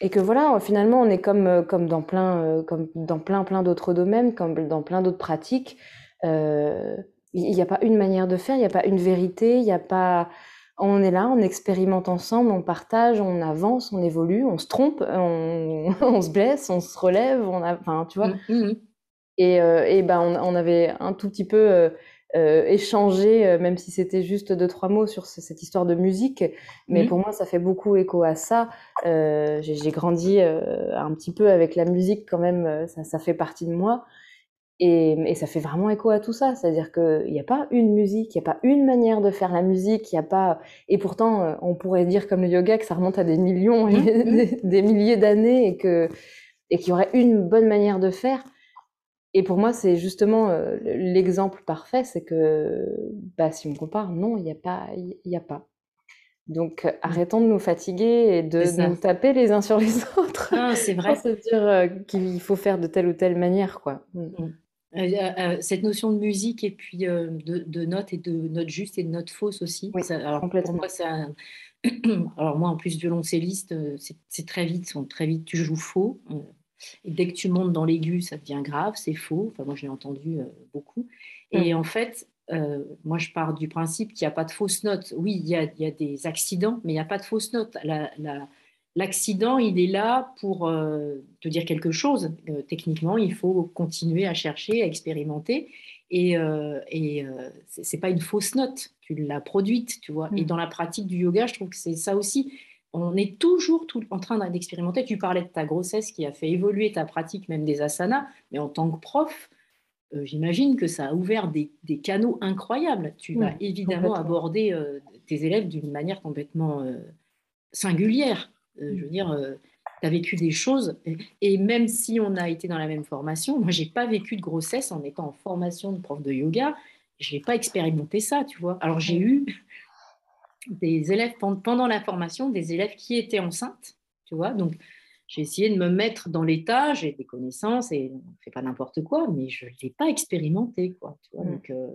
et que voilà, finalement, on est comme, comme dans plein, comme dans plein, plein d'autres domaines, comme dans plein d'autres pratiques. Il n'y a pas une manière de faire, il n'y a pas une vérité, il n'y a pas on est là, on expérimente ensemble, on partage, on avance, on évolue, on se trompe, on, se blesse, on se relève, on a, enfin, tu vois. Mmh, mmh. Et, euh, et ben, on, avait un tout petit peu euh, euh, échangé, même si c'était juste deux trois mots sur cette histoire de musique. Mais pour moi, ça fait beaucoup écho à ça. J'ai grandi un petit peu avec la musique quand même. Ça, ça fait partie de moi. Et, ça fait vraiment écho à tout ça, c'est-à-dire qu'il n'y a pas une musique, il n'y a pas une manière de faire la musique, il n'y a pas. Et pourtant, euh, on pourrait dire comme le yoga que ça remonte à des millions, mmh, mmh. des, milliers d'années et que et qu'il y aurait une bonne manière de faire. Et pour moi, c'est justement euh, l'exemple parfait, c'est que bah, si on compare, non, il n'y a pas, il y a pas. Donc, euh, mmh. arrêtons de nous fatiguer et de nous taper les uns sur les autres. C'est vrai. Pour se dire qu'il faut faire de telle ou telle manière, quoi. Cette notion de musique et puis euh, de, notes et de notes justes et de notes fausses aussi. alors, complètement. moi, alors moi, en plus violoncelliste, c'est très vite, très vite, tu joues faux. Et dès que tu montes dans l'aigu, ça devient grave, c'est faux. Enfin, moi, je l'ai entendu beaucoup. Et en fait, moi, je pars du principe qu'il n'y a pas de fausses notes. Oui, il y a, y a, des accidents, mais il n'y a pas de fausses notes. La, la, L'accident, il est là pour euh, te dire quelque chose. Euh, techniquement, il faut continuer à chercher, à expérimenter. Et, euh, et ce n'est pas une fausse note, tu l'as produite, tu vois. Et mm. dans la pratique du yoga, je trouve que c'est ça aussi. On est toujours tout, en train d'expérimenter. Tu parlais de ta grossesse qui a fait évoluer ta pratique, même des asanas, mais en tant que prof, j'imagine que ça a ouvert des, canaux incroyables. Tu vas évidemment aborder tes élèves d'une manière complètement singulière. Euh, je veux dire, euh, tu as vécu des choses. Et, même si on a été dans la même formation, moi, j'ai pas vécu de grossesse en étant en formation de prof de yoga. Je n'ai pas expérimenté ça, tu vois. Alors, j'ai eu des élèves pendant la formation, des élèves qui étaient enceintes, tu vois. Donc, j'ai essayé de me mettre dans l'état, j'ai des connaissances et on ne fait pas n'importe quoi, mais je ne l'ai pas expérimenté, quoi. Tu vois Donc, euh,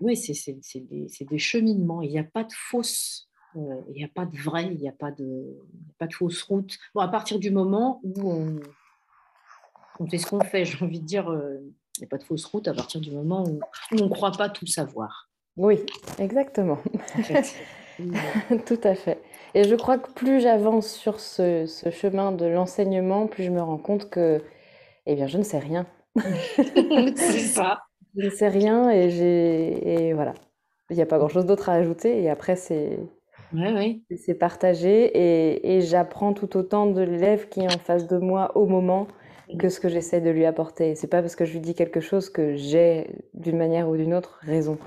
oui, c'est des, des, cheminements. Il n'y a pas de fausse il n'y a pas de vrai, il n'y a pas de, pas de fausse route. Bon, à partir du moment où on, on fait ce qu'on fait, j'ai envie de dire, euh, il n'y a pas de fausse route à partir du moment où, on ne croit pas tout savoir. Oui, exactement. tout à fait. Et je crois que plus j'avance sur ce, ce, chemin de l'enseignement, plus je me rends compte que, eh bien, je ne sais rien. C'est ça. Je ne sais rien et et voilà. Il n'y a pas grand-chose d'autre à ajouter. Et après, c'est c'est partagé. Et, et j'apprends tout autant de l'élève qui est en face de moi au moment que ce que j'essaie de lui apporter. C'est pas parce que je lui dis quelque chose que j'ai, d'une manière ou d'une autre, raison.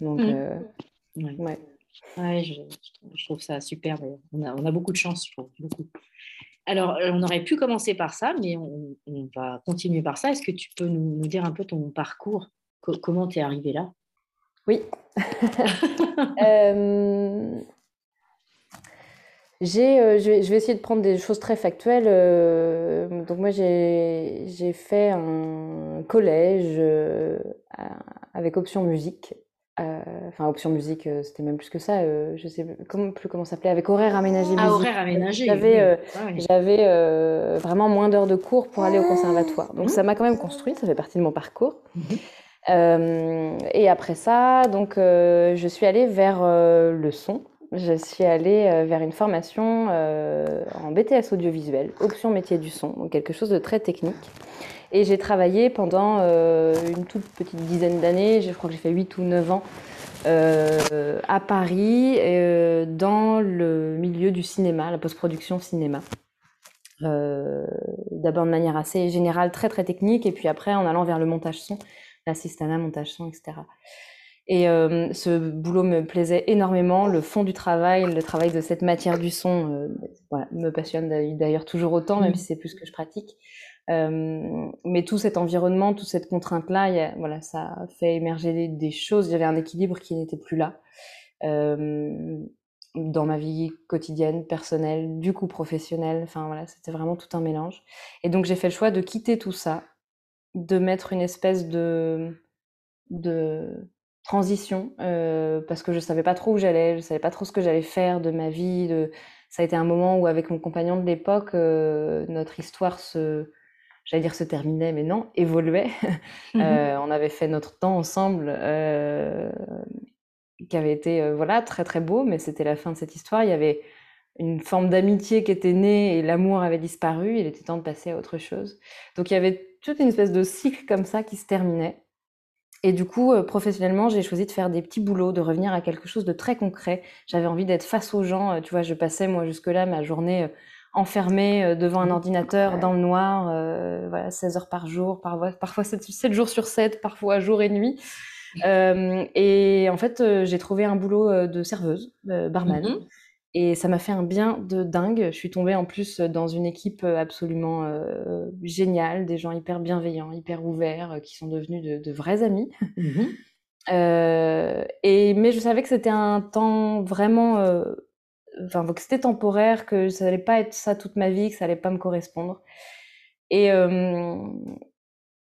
Donc, mmh. euh, ouais. ouais. je, trouve ça super. On a, on a, beaucoup de chance, je trouve. Beaucoup. Alors, euh, on aurait pu commencer par ça, mais on, va continuer par ça. Est-ce que tu peux nous, dire un peu ton parcours? Comment tu es arrivé là? Oui. euh, euh, je, vais, essayer de prendre des choses très factuelles. Euh, donc moi, j'ai fait un collège euh, avec option musique. enfin, option musique, c'était même plus que ça. je sais comment, plus comment ça s'appelait. Avec horaire aménagé ah, horaire aménagé. J'avais vraiment moins d'heures de cours pour aller au conservatoire. Donc ça m'a quand même construit. Ça fait partie de mon parcours. Mhm. et après ça, donc je suis allée vers le son je suis allée euh, vers une formation euh, en BTS audiovisuel, option métier du son, donc quelque chose de très technique. Et j'ai travaillé pendant euh, une toute petite dizaine d'années, je crois que j'ai fait 8 ou 9 ans, à Paris, dans le milieu du cinéma, la post-production cinéma. D'abord de manière assez générale, très très technique, et puis après en allant vers le montage son, l'assistanat, montage son, etc. Et euh, ce boulot me plaisait énormément. Le fond du travail, le travail de cette matière du son euh, me passionne d'ailleurs toujours autant, même mmh. si c'est plus que je pratique. Euh, mais tout cet environnement, toute cette contrainte-là, voilà, ça fait émerger des, choses. Il y avait un équilibre qui n'était plus là dans ma vie quotidienne, personnelle, du coup professionnelle. Enfin voilà, c'était vraiment tout un mélange. Et donc j'ai fait le choix de quitter tout ça, de mettre une espèce de de transition euh, parce que je savais pas trop où j'allais, je savais pas trop ce que j'allais faire de ma vie. De... Ça a été un moment où avec mon compagnon de l'époque, euh, notre histoire se, j'allais dire se terminait, mais non, évoluait. Mmh euh, on avait fait notre temps ensemble, qui avait été voilà très très beau, mais c'était la fin de cette histoire. Il y avait une forme d'amitié qui était née et l'amour avait disparu. Il était temps de passer à autre chose. Donc il y avait toute une espèce de cycle comme ça qui se terminait. Et du coup, euh, professionnellement, j'ai choisi de faire des petits boulots, de revenir à quelque chose de très concret. J'avais envie d'être face aux gens. Euh, tu vois, je passais, moi, jusque-là, ma journée euh, enfermée devant un mmh. ordinateur dans le noir, voilà, 16 heures par jour, parfois 7, 7, jours sur 7, parfois jour et nuit. et en fait, j'ai trouvé un boulot de serveuse, barman. Mmh et ça m'a fait un bien de dingue. Je suis tombée en plus dans une équipe absolument euh, géniale, des gens hyper bienveillants, hyper ouverts, qui sont devenus de, vrais amis. Mmh euh, et, mais je savais que c'était un temps vraiment... Euh, enfin, que c'était temporaire, que ça n'allait pas être ça toute ma vie, que ça n'allait pas me correspondre. Et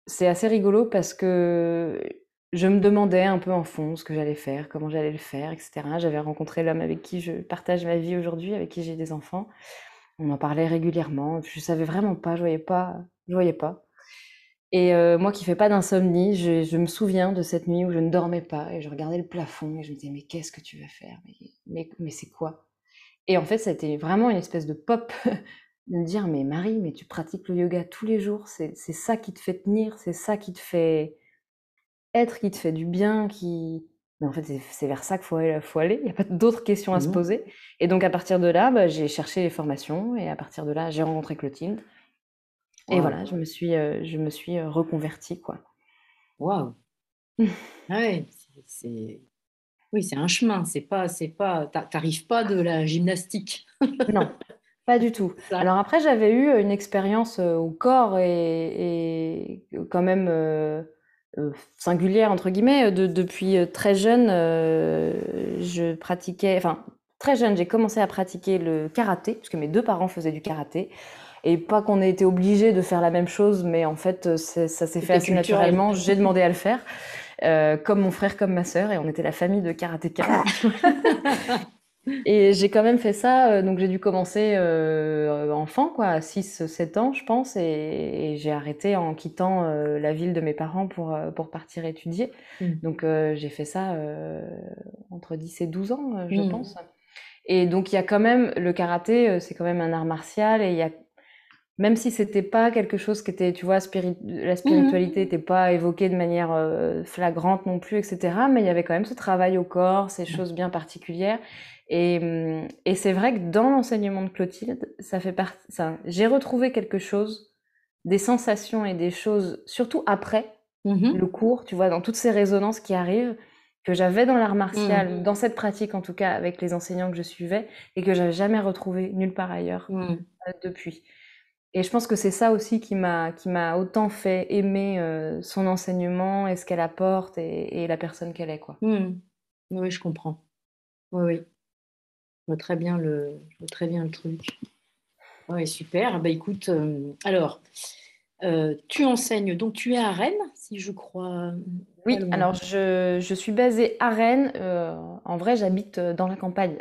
c'est assez rigolo parce que je me demandais un peu en fond ce que j'allais faire, comment j'allais le faire, etc. J'avais rencontré l'homme avec qui je partage ma vie aujourd'hui, avec qui j'ai des enfants. On en parlait régulièrement. Je savais vraiment pas, je voyais pas, je voyais pas. Et euh, moi qui fais pas d'insomnie, je, me souviens de cette nuit où je ne dormais pas et je regardais le plafond et je me disais mais qu'est-ce que tu vas faire? Mais, mais, c'est quoi? Et en fait, été vraiment une espèce de pop de me dire mais Marie, mais tu pratiques le yoga tous les jours, c'est ça qui te fait tenir, c'est ça qui te fait être qui te fait du bien, qui... Mais en fait, c'est vers ça qu'il faut, faut, aller. Il n'y a pas d'autres questions à se mmh poser. Et donc, à partir de là, bah, j'ai cherché les formations. Et à partir de là, j'ai rencontré Clotilde. Et voilà, je me suis, euh, je me suis euh, reconvertie, quoi. Waouh ouais, c'est... Oui, c'est un chemin. C'est pas, c'est pas, t'arrives pas de la gymnastique. non, pas du tout. Alors après, j'avais eu une expérience au corps et, et quand même euh, singulière entre guillemets. Euh, de, depuis euh, très jeune, je pratiquais, enfin très jeune, j'ai commencé à pratiquer le karaté puisque mes deux parents faisaient du karaté. Et pas qu'on ait été obligé de faire la même chose, mais en fait, ça s'est fait assez naturellement. J'ai demandé à le faire, comme mon frère, comme ma sœur, et on était la famille de karatéka. Et j'ai quand même fait ça, euh, donc j'ai dû commencer euh, enfant, quoi, à 6-7 ans, je pense, et, j'ai arrêté en quittant euh, la ville de mes parents pour, pour partir étudier. Mmh. Donc j'ai fait ça entre 10 et 12 ans, je mmh. pense. Et donc il y a quand même, le karaté, c'est quand même un art martial, et il y a même si c'était pas quelque chose qui était, tu vois, la spiritualité n'était pas évoquée de manière flagrante non plus, etc. Mais il y avait quand même ce travail au corps, ces choses bien particulières. Et, et c'est vrai que dans l'enseignement de Clotilde, ça fait partie. J'ai retrouvé quelque chose, des sensations et des choses, surtout après mmh le cours, tu vois, dans toutes ces résonances qui arrivent, que j'avais dans l'art martial, mmh. dans cette pratique en tout cas, avec les enseignants que je suivais, et que j'avais jamais retrouvé nulle part ailleurs mmh. euh, depuis. Et je pense que c'est ça aussi qui m'a qui m'a autant fait aimer euh, son enseignement et ce qu'elle apporte et, la personne qu'elle est quoi. Oui, je comprends. Oui, oui vois très bien le, très bien le truc. Oui, super. Bah, écoute, euh, alors, euh, tu enseignes, donc tu es à Rennes, si je crois. Oui, alors je, je, suis basée à Rennes. Euh, en vrai, j'habite dans la campagne,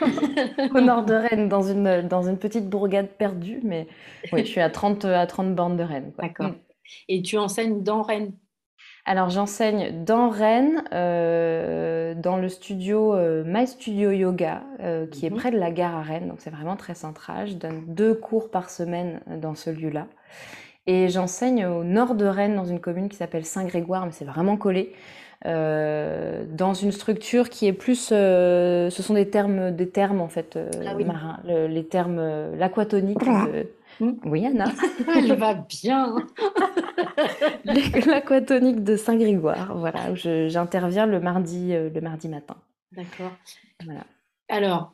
au nord de Rennes, dans une, dans une petite bourgade perdue, mais oui, je suis à 30, à 30 bornes de Rennes. D'accord. Mm. Et tu enseignes dans Rennes alors j'enseigne dans Rennes, euh, dans le studio euh, My Studio Yoga, euh, qui est mhm. près de la gare à Rennes, donc c'est vraiment très central. Je donne deux cours par semaine dans ce lieu-là. Et j'enseigne au nord de Rennes, dans une commune qui s'appelle Saint-Grégoire, mais c'est vraiment collé. dans une structure qui est plus, ce sont des termes, des termes en fait ah marins, les termes l'aquatonique. Hmm. Oui, Anna. Elle va bien. L'aquatonique de Saint-Grégoire, voilà, où j'interviens le mardi, euh, le mardi matin. D'accord. Voilà. Alors,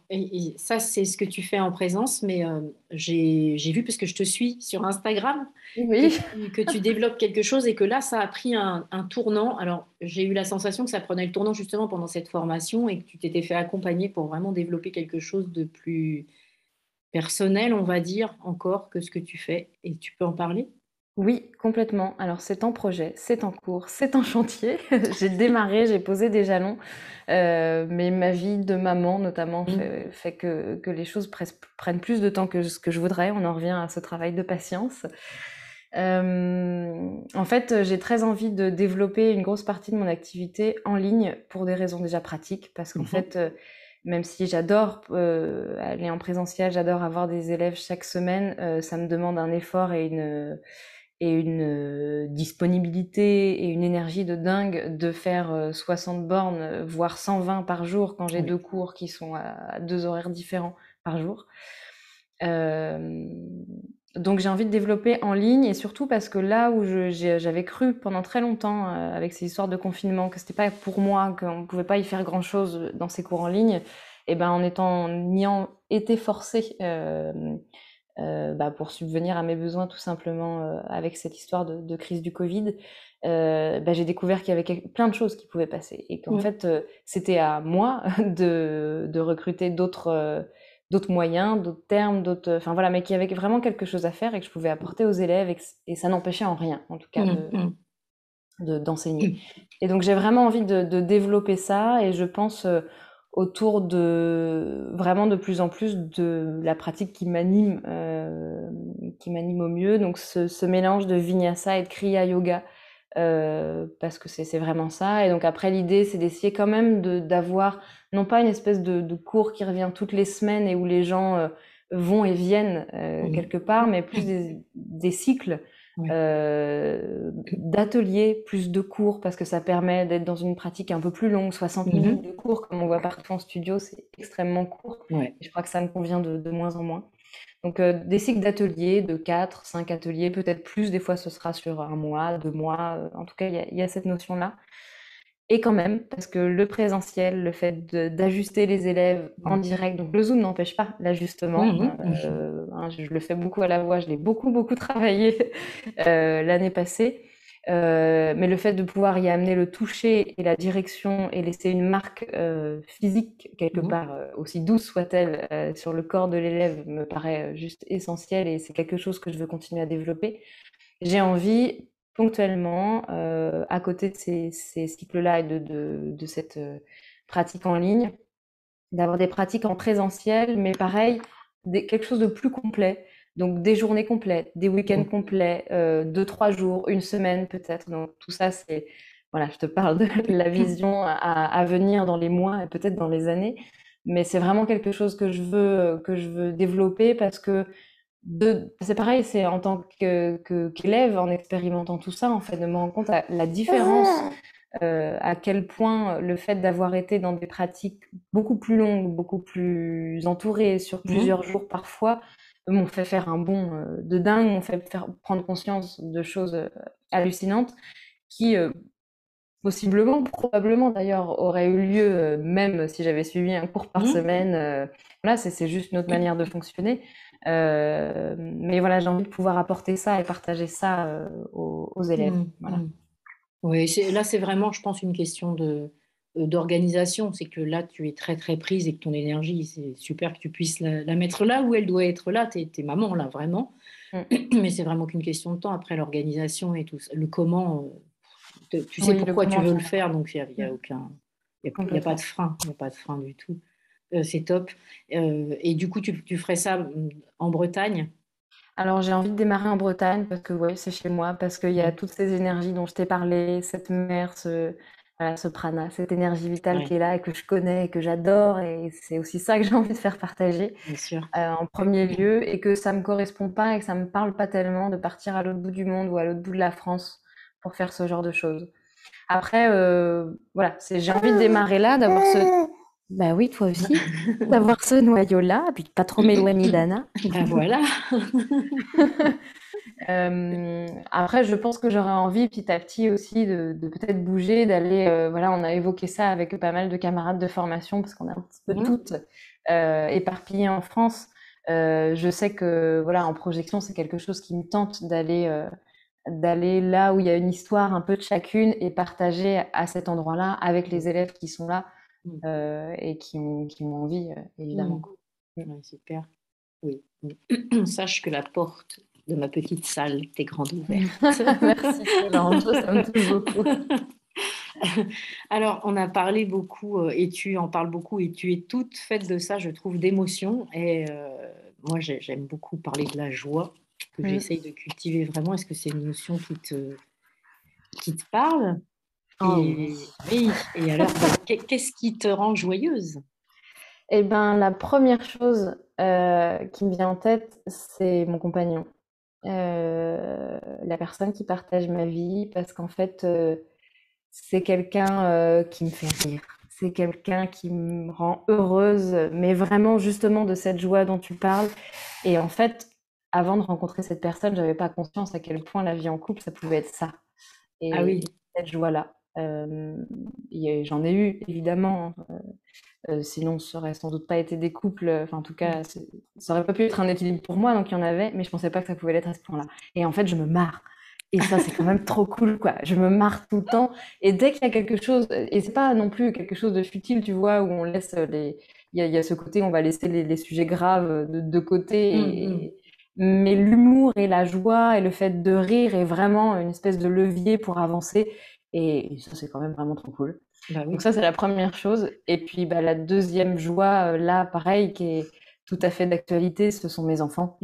ça, c'est ce que tu fais en présence, mais euh, j'ai vu, parce que je te suis sur Instagram, oui. que, tu développes quelque chose et que là, ça a pris un, un tournant. Alors, j'ai eu la sensation que ça prenait le tournant justement pendant cette formation et que tu t'étais fait accompagner pour vraiment développer quelque chose de plus, personnel, on va dire, encore que ce que tu fais. Et tu peux en parler? Oui, complètement. Alors c'est en projet, c'est en cours, c'est en chantier. j'ai démarré, j'ai posé des jalons, euh, mais ma vie de maman notamment mmh. fait, que, que, les choses prennent plus de temps que ce que je voudrais. On en revient à ce travail de patience. Euh, en fait, j'ai très envie de développer une grosse partie de mon activité en ligne pour des raisons déjà pratiques, parce qu'en mmh fait, euh, même si j'adore euh, aller en présentiel, j'adore avoir des élèves chaque semaine, euh, ça me demande un effort et une, et une euh, disponibilité et une énergie de dingue de faire 60 bornes, voire 120 par jour quand j'ai deux cours qui sont à, deux horaires différents par jour. Donc j'ai envie de développer en ligne et surtout parce que là où j'avais cru pendant très longtemps avec ces histoires de confinement que c'était pas pour moi, qu'on ne pouvait pas y faire grand chose dans ces cours en ligne, et ben en étant ayant été forcée euh, euh, bah, pour subvenir à mes besoins tout simplement euh, avec cette histoire de, crise du Covid, bah, j'ai découvert qu'il y avait plein de choses qui pouvaient passer. Et qu'en fait c'était à moi de, de recruter d'autres d'autres moyens, d'autres termes, d'autres, enfin voilà, mais qu'il y avait vraiment quelque chose à faire et que je pouvais apporter aux élèves et, ça n'empêchait en rien, en tout cas, mmh, mmh. d'enseigner. et donc j'ai vraiment envie de, de, développer ça et je pense autour de vraiment de plus en plus de la pratique qui m'anime, euh, qui m'anime au mieux. Donc ce, mélange de vinyasa et de kriya yoga, euh, parce que c'est vraiment ça. Et donc après l'idée, c'est d'essayer quand même d'avoir non pas une espèce de, cours qui revient toutes les semaines et où les gens euh, vont et viennent quelque part, mais plus des cycles euh, d'ateliers, plus de cours, parce que ça permet d'être dans une pratique un peu plus longue, 60 mhm. minutes de cours, comme on voit partout en studio, c'est extrêmement court. je crois que ça me convient de, moins en moins. Donc euh, des cycles d'ateliers, de 4, 5 ateliers, peut-être plus, des fois ce sera sur un mois, deux mois, euh, en tout cas il y, a cette notion-là. Et quand même, parce que le présentiel, le fait d'ajuster les élèves en direct, donc le Zoom n'empêche pas l'ajustement. Mmh, euh, hein, je, le fais beaucoup à la voix, je l'ai beaucoup, beaucoup travaillé l'année passée. Euh, mais le fait de pouvoir y amener le toucher et la direction et laisser une marque physique quelque part, aussi douce soit-elle, sur le corps de l'élève me paraît juste essentiel et c'est quelque chose que je veux continuer à développer. J'ai envie ponctuellement, euh, à côté de ces, cycles-là et de, cette euh, pratique en ligne, d'avoir des pratiques en présentiel, mais pareil, quelque chose de plus complet. Donc des journées complètes, des week-ends mmh. complets, euh, deux, trois jours, une semaine peut-être. Donc tout ça, c'est, voilà, je te parle de la vision à, venir dans les mois et peut-être dans les années. Mais c'est vraiment quelque chose que je veux, que je veux développer parce que c'est pareil, c'est en tant qu'élève, en expérimentant tout ça, en fait, de me rendre compte à la différence, euh, à quel point le fait d'avoir été dans des pratiques beaucoup plus longues, beaucoup plus entourées, sur mmh plusieurs jours parfois, m'ont fait faire un bond euh, de dingue, m'ont fait faire prendre conscience de choses euh, hallucinantes qui, possiblement, probablement d'ailleurs, auraient eu lieu même si j'avais suivi un cours par mmh semaine. Voilà, c'est juste une autre manière de fonctionner. Euh, mais voilà, j'ai envie de pouvoir apporter ça et partager ça euh, aux, élèves. Mmh, voilà. Mmh. Oui, là, c'est vraiment, je pense, une question de euh, d'organisation. C'est que là, tu es très, très prise et que ton énergie, c'est super que tu puisses la, mettre là où elle doit être là. Tu es, maman, là, vraiment. Mmh. Mais c'est vraiment qu'une question de temps. Après, l'organisation et tout le comment, tu sais pourquoi tu veux le faire, donc il n'y a, a, aucun... Il n'y a, pas de frein, il n'y a pas de frein du tout. Euh, c'est top. Euh, et du coup, tu, ferais ça mm, en Bretagne? Alors j'ai envie de démarrer en Bretagne parce que ouais, c'est chez moi, parce qu'il y a toutes ces énergies dont je t'ai parlé, cette mer, ce, ce prana, cette énergie vitale qui est là et que je connais et que j'adore. Et c'est aussi ça que j'ai envie de faire partager euh, en premier lieu et que ça me correspond pas et que ça me parle pas tellement de partir à l'autre bout du monde ou à l'autre bout de la France pour faire ce genre de choses. Après, voilà, j'ai envie de démarrer là, d'avoir ce, bah oui, toi aussi, d'avoir ce noyau-là, puis de pas trop m'éloigner d'Anna. Ben voilà. Euh, après, je pense que j'aurais envie petit à petit aussi de, peut-être bouger, d'aller. Euh, voilà, on a évoqué ça avec pas mal de camarades de formation parce qu'on est un petit peu mmh. toutes euh, éparpillées en France. je sais que voilà, en projection, c'est quelque chose qui me tente d'aller d'aller là où il y a une histoire un peu de chacune et partager à cet endroit-là avec les élèves qui sont là Mmh. Euh, et qui ont, qui ont envie, euh, évidemment. Mmh. super. Oui. Sache que la porte de ma petite salle est grande ouverte. Merci, ça me touche beaucoup. Alors, on a parlé beaucoup, euh, et tu en parles beaucoup, et tu es toute faite de ça, je trouve, d'émotion. Et moi, j'aime beaucoup parler de la joie, que j'essaye de cultiver vraiment. Est-ce que c'est une notion qui te, qui te parle? Oh et, oui. et alors, qu'est-ce qui te rend joyeuse? Eh bien, la première chose euh, qui me vient en tête, c'est mon compagnon. Euh, la personne qui partage ma vie, parce qu'en fait, euh, c'est quelqu'un qui me fait rire. C'est quelqu'un qui me rend heureuse, mais vraiment justement de cette joie dont tu parles. Et en fait, avant de rencontrer cette personne, j'avais pas conscience à quel point la vie en couple, ça pouvait être ça. Et ah oui. cette joie-là. Euh, j'en ai eu, évidemment. Hein, euh, euh, sinon, ça aurait sans doute pas été des couples. Enfin, en tout cas, ça aurait pas pu être un équilibre pour moi, donc il y en avait, mais je pensais pas que ça pouvait l'être à ce point-là. Et en fait, je me marre. Et ça, c'est quand même trop cool, quoi. Je me marre tout le temps. Et dès qu'il y a quelque chose, et c'est pas non plus quelque chose de futile, tu vois, où on laisse les. Il y a, ce côté, on va laisser les, sujets graves de, côté. Mmh, mmh. Mais l'humour et la joie et le fait de rire est vraiment une espèce de levier pour avancer. Et, ça, c'est quand même vraiment trop cool. Bah Donc ça, c'est la première chose. Et puis bah, la deuxième joie, euh, là, pareil, qui est tout à fait d'actualité, ce sont mes enfants.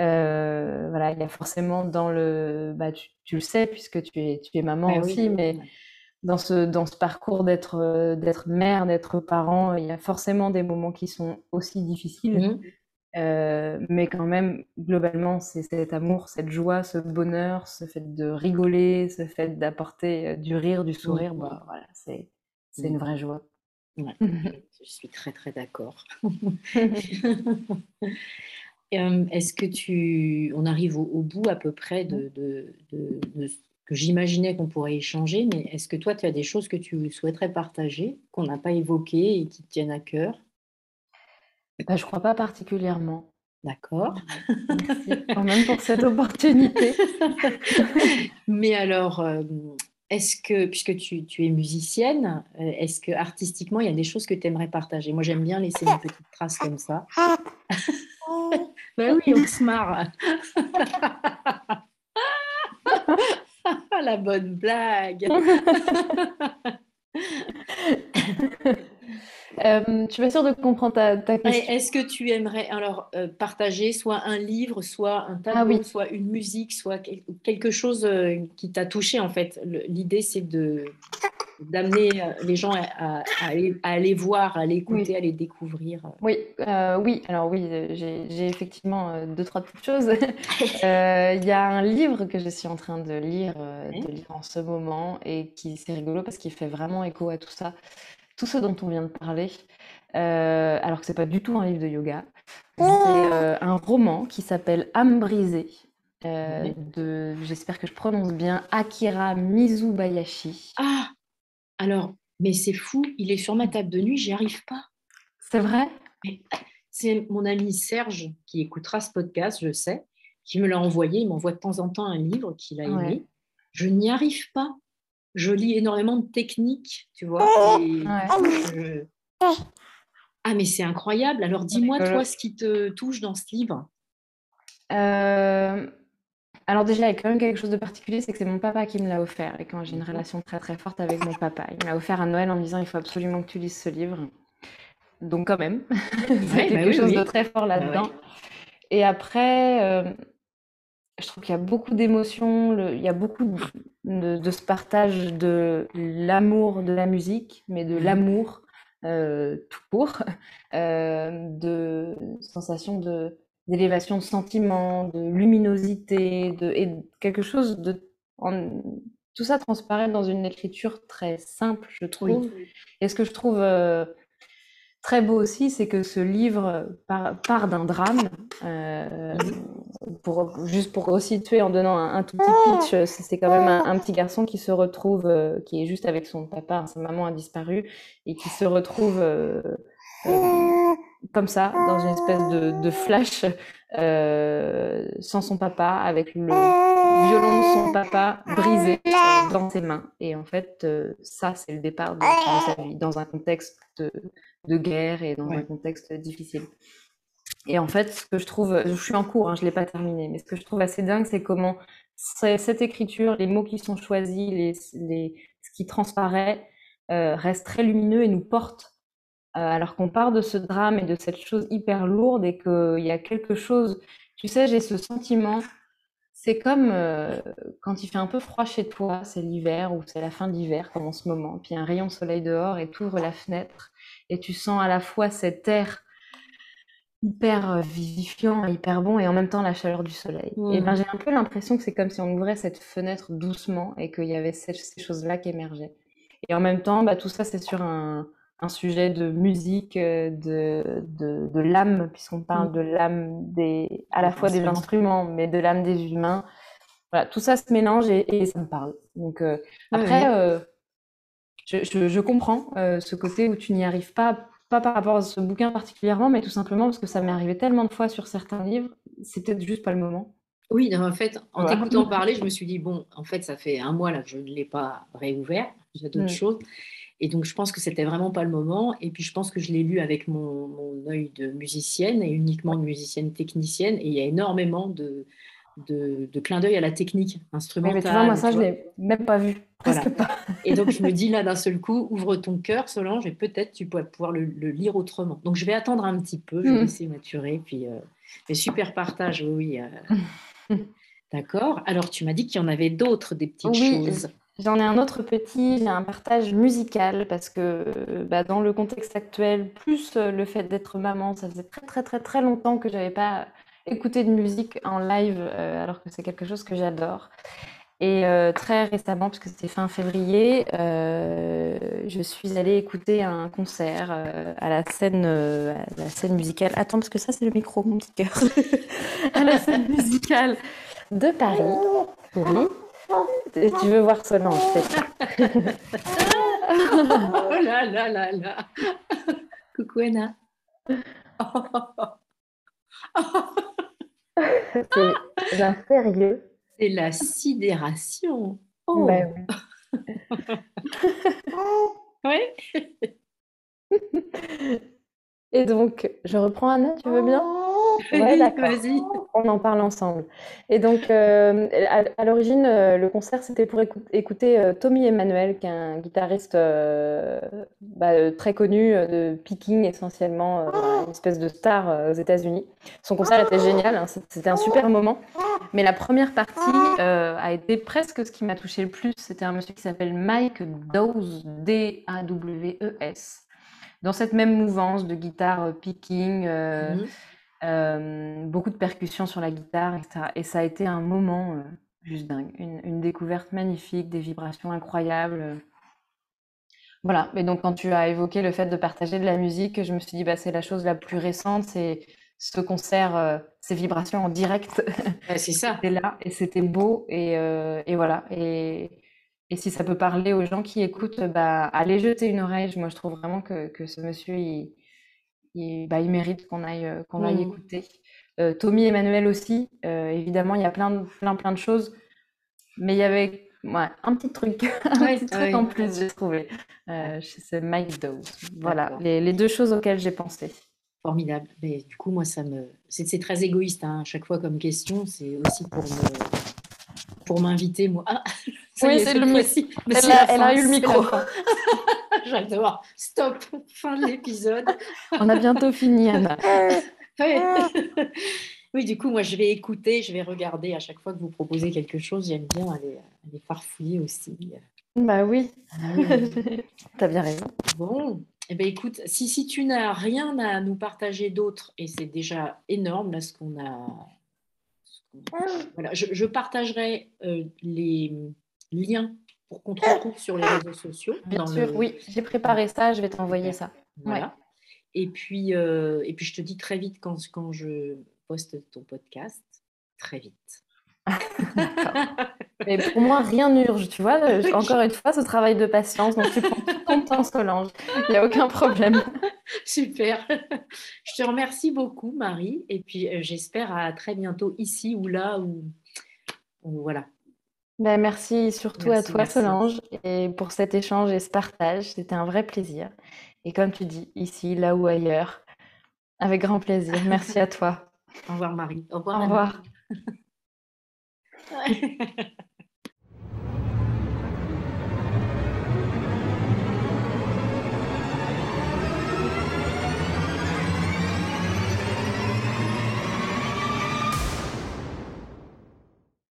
Euh, voilà, il y a forcément dans le... Bah, tu, le sais, puisque tu es, tu es maman bah aussi, mais dans ce, dans ce parcours d'être euh, d'être mère, d'être parent, il y a forcément des moments qui sont aussi difficiles. Mmh. Euh, mais quand même, globalement, c'est cet amour, cette joie, ce bonheur, ce fait de rigoler, ce fait d'apporter euh, du rire, du sourire, bah, voilà, c'est une vraie joie. je suis très très d'accord. Euh, est-ce que tu, on arrive au, bout à peu près de, de, de, que j'imaginais qu'on pourrait échanger, mais est-ce que toi, tu as des choses que tu souhaiterais partager, qu'on n'a pas évoquées et qui te tiennent à cœur? Bah, je crois pas particulièrement. D'accord. Merci quand même pour cette opportunité. Mais alors, est-ce que, puisque tu, tu es musicienne, est-ce que artistiquement, il y a des choses que tu aimerais partager? Moi, j'aime bien laisser une petite trace comme ça. ben oui, on se marre. La bonne blague. Euh, je suis pas sûre de comprendre ta, question. Est-ce que tu aimerais alors euh, partager soit un livre, soit un tableau, ah soit une musique, soit quelque chose euh, qui t'a touché en fait? L'idée c'est de d'amener euh, les gens à, aller, voir, à aller écouter, à les découvrir. Oui, oui. Alors oui, j'ai effectivement deux trois petites choses. Il y a un livre que je suis en train de lire, de lire en ce moment et qui c'est rigolo parce qu'il fait vraiment écho à tout ça, tout ce dont on vient de parler. alors que c'est pas du tout un livre de yoga. C'est un roman qui s'appelle Âme brisée euh, de, j'espère que je prononce bien, Akira Mizubayashi. Ah Alors, mais c'est fou, il est sur ma table de nuit, j'y arrive pas. C'est vrai? C'est mon ami Serge qui écoutera ce podcast, je sais, qui me l'a envoyé. Il m'envoie de temps en temps un livre qu'il a aimé. Je n'y arrive pas. Je lis énormément de techniques, tu vois. Ah, mais c'est incroyable. Alors, dis-moi, toi, ce qui te touche dans ce livre? Euh, alors déjà, il y a quand même quelque chose de particulier, c'est que c'est mon papa qui me l'a offert. Et quand j'ai une relation très très forte avec mon papa, il m'a offert à Noël en me disant il faut absolument que tu lises ce livre. Donc quand même, c'est quelque bah chose de très fort bah là-dedans. Et après, euh, je trouve qu'il y a beaucoup d'émotions, il y a beaucoup de, ce partage de l'amour de la musique, mais de mmh l'amour euh, tout court, euh, de sensation de d'élévation de sentiments, de luminosité, de, et quelque chose de... tout ça transparaît dans une écriture très simple, je trouve. Et ce que je trouve euh, très beau aussi, c'est que ce livre part, d'un drame. Euh, pour, juste pour resituer en donnant un, tout petit pitch, c'est quand même un, petit garçon qui se retrouve, euh, qui est juste avec son papa, sa maman a disparu, et qui se retrouve comme ça, dans une espèce de, flash, euh, sans son papa, avec le violon de son papa brisé euh, dans ses mains. Et en fait, euh, ça, c'est le départ de, sa vie, dans un contexte de, guerre et dans un contexte difficile. Et en fait, ce que je trouve, je suis en cours, hein, je ne l'ai pas terminé, mais ce que je trouve assez dingue, c'est comment cette écriture, les mots qui sont choisis, ce qui transparaît, reste très lumineux et nous porte euh, alors qu'on part de ce drame et de cette chose hyper lourde et qu'il y a quelque chose, tu sais, j'ai ce sentiment, c'est comme euh, quand il fait un peu froid chez toi, c'est l'hiver ou c'est la fin de l'hiver comme en ce moment, puis un rayon de soleil dehors et tu ouvres la fenêtre et tu sens à la fois cet air hyper euh, vivifiant, hyper bon et en même temps la chaleur du soleil. Et ben mmh. j'ai un peu l'impression que c'est comme si on ouvrait cette fenêtre doucement et qu'il y avait ces, choses-là qui émergeaient. Et en même temps, bah, tout ça c'est sur un, un sujet de musique, euh, de, de, de l'âme, puisqu'on parle mm. de l'âme des, à la fois des instruments, mais de l'âme des humains. Voilà, tout ça se mélange et, ça me parle. Donc euh, après, euh, je, je, je, comprends ce côté où tu n'y arrives pas, pas par rapport à ce bouquin particulièrement, mais tout simplement parce que ça m'est arrivé tellement de fois sur certains livres, c'est peut-être juste pas le moment. Oui, en fait, en t'écoutant parler, je me suis dit, bon, en fait, ça fait un mois là que je ne l'ai pas réouvert, j'ai d'autres mm. choses. Et donc, je pense que c'était vraiment pas le moment. Et puis, je pense que je l'ai lu avec mon, mon œil de musicienne et uniquement de musicienne technicienne. Et il y a énormément de, de, de clin d'œil à la technique instrumentale. mais tu vois, moi, ça, je l'ai même pas vu. Presque pas. Et donc, je me dis là, d'un seul coup, ouvre ton cœur, Solange, et peut-être tu pourrais pouvoir le, lire autrement. Donc, je vais attendre un petit peu, je vais hmm. laisser maturer. Puis, euh, mais super partage, oui. Euh. D'accord. Alors, tu m'as dit qu'il y en avait d'autres, des petites oui. choses. J'en ai un autre petit, j'ai un partage musical parce que bah, dans le contexte actuel, plus euh, le fait d'être maman, ça faisait très très très très longtemps que j'avais pas écouté de musique en live euh, alors que c'est quelque chose que j'adore. Et euh, très récemment, parce que c'était fin février, je suis allée écouter un concert à la scène, à la scène musicale. Attends, parce que ça c'est le micro, mon petit cœur. à la scène musicale de Paris. Oui. Tu veux voir Solange, c'est Oh là là là là Coucou Anna C'est un sérieux. C'est la sidération. Oh. Ben oui. oui. Et donc, je reprends Anna, tu veux bien? Ouais, Oui, d'accord. vas-y. On en parle ensemble. Et donc, euh, à, à l'origine, euh, le concert, c'était pour écou- écouter euh, Tommy Emmanuel, qui est un guitariste bah, très connu de picking essentiellement, une espèce de star aux États-Unis. Son concert était génial, hein, c'était un super moment. Mais la première partie a été presque ce qui m'a touché le plus. C'était un monsieur qui s'appelle Mike Dawes, D-A-W-E-S dans cette même mouvance de guitare euh, picking, euh, Mhm. euh, beaucoup de percussions sur la guitare, etc. Et ça a été un moment juste dingue, une, une découverte magnifique, des vibrations incroyables. Voilà, et donc quand tu as évoqué le fait de partager de la musique, je me suis dit, bah, c'est la chose la plus récente, c'est ce concert, euh, ces vibrations en direct, Ouais, c'est ça. c'était là, et c'était beau, et, euh, et voilà. Et, et si ça peut parler aux gens qui écoutent, bah, allez jeter une oreille. Moi, je trouve vraiment que, que ce monsieur, il, il, bah, il mérite qu'on aille, euh, qu'on aille Mhm. écouter. Euh, Tommy Emmanuel aussi, euh, évidemment, il y a plein, de- plein, plein de choses, mais il y avait ouais, un petit truc, un petit truc en plus, j'ai trouvé, euh, chez ce Mike Dawes. Voilà, les, les deux choses auxquelles j'ai pensé. Formidable. Mais du coup, moi, ça me. C'est c'est très égoïste, hein, à chaque fois comme question. C'est aussi pour me. Pour m'inviter, moi. Ah, Oui, c'est le mi- fois-ci. Mais Elle a, elle eu le micro. J'adore. Stop. Fin de l'épisode. On a bientôt fini, Anna. Ouais. Oui, du coup, moi, je vais écouter, je vais regarder à chaque fois que vous proposez quelque chose. J'aime bien aller, aller farfouiller aussi. Bah oui, Mm. t'as bien raison. Bon, eh ben, écoute, si, si tu n'as rien à nous partager d'autre, et c'est déjà énorme là ce qu'on a. qu'on- Voilà, je, je partagerai euh, les liens pour qu'on te retrouve sur les réseaux sociaux. Bien dans sûr, le- oui, j'ai préparé ça, je vais t'envoyer ça. Voilà. Et puis, euh, et puis, je te dis très vite quand, quand je poste ton podcast. Très vite. Mais pour moi, rien n'urge, tu vois. Encore une fois, ce travail de patience, donc tu prends tout ton temps, Solange. Il n'y a aucun problème. Super. Je te remercie beaucoup, Marie. Et puis, euh, j'espère à très bientôt ici ou là où- voilà. Ben, merci surtout Merci, à toi, merci. Solange, et pour cet échange et ce partage. C'était un vrai plaisir. Et comme tu dis, ici, là ou ailleurs, avec grand plaisir. Merci à toi. Au revoir, Marie. Au revoir. Au revoir.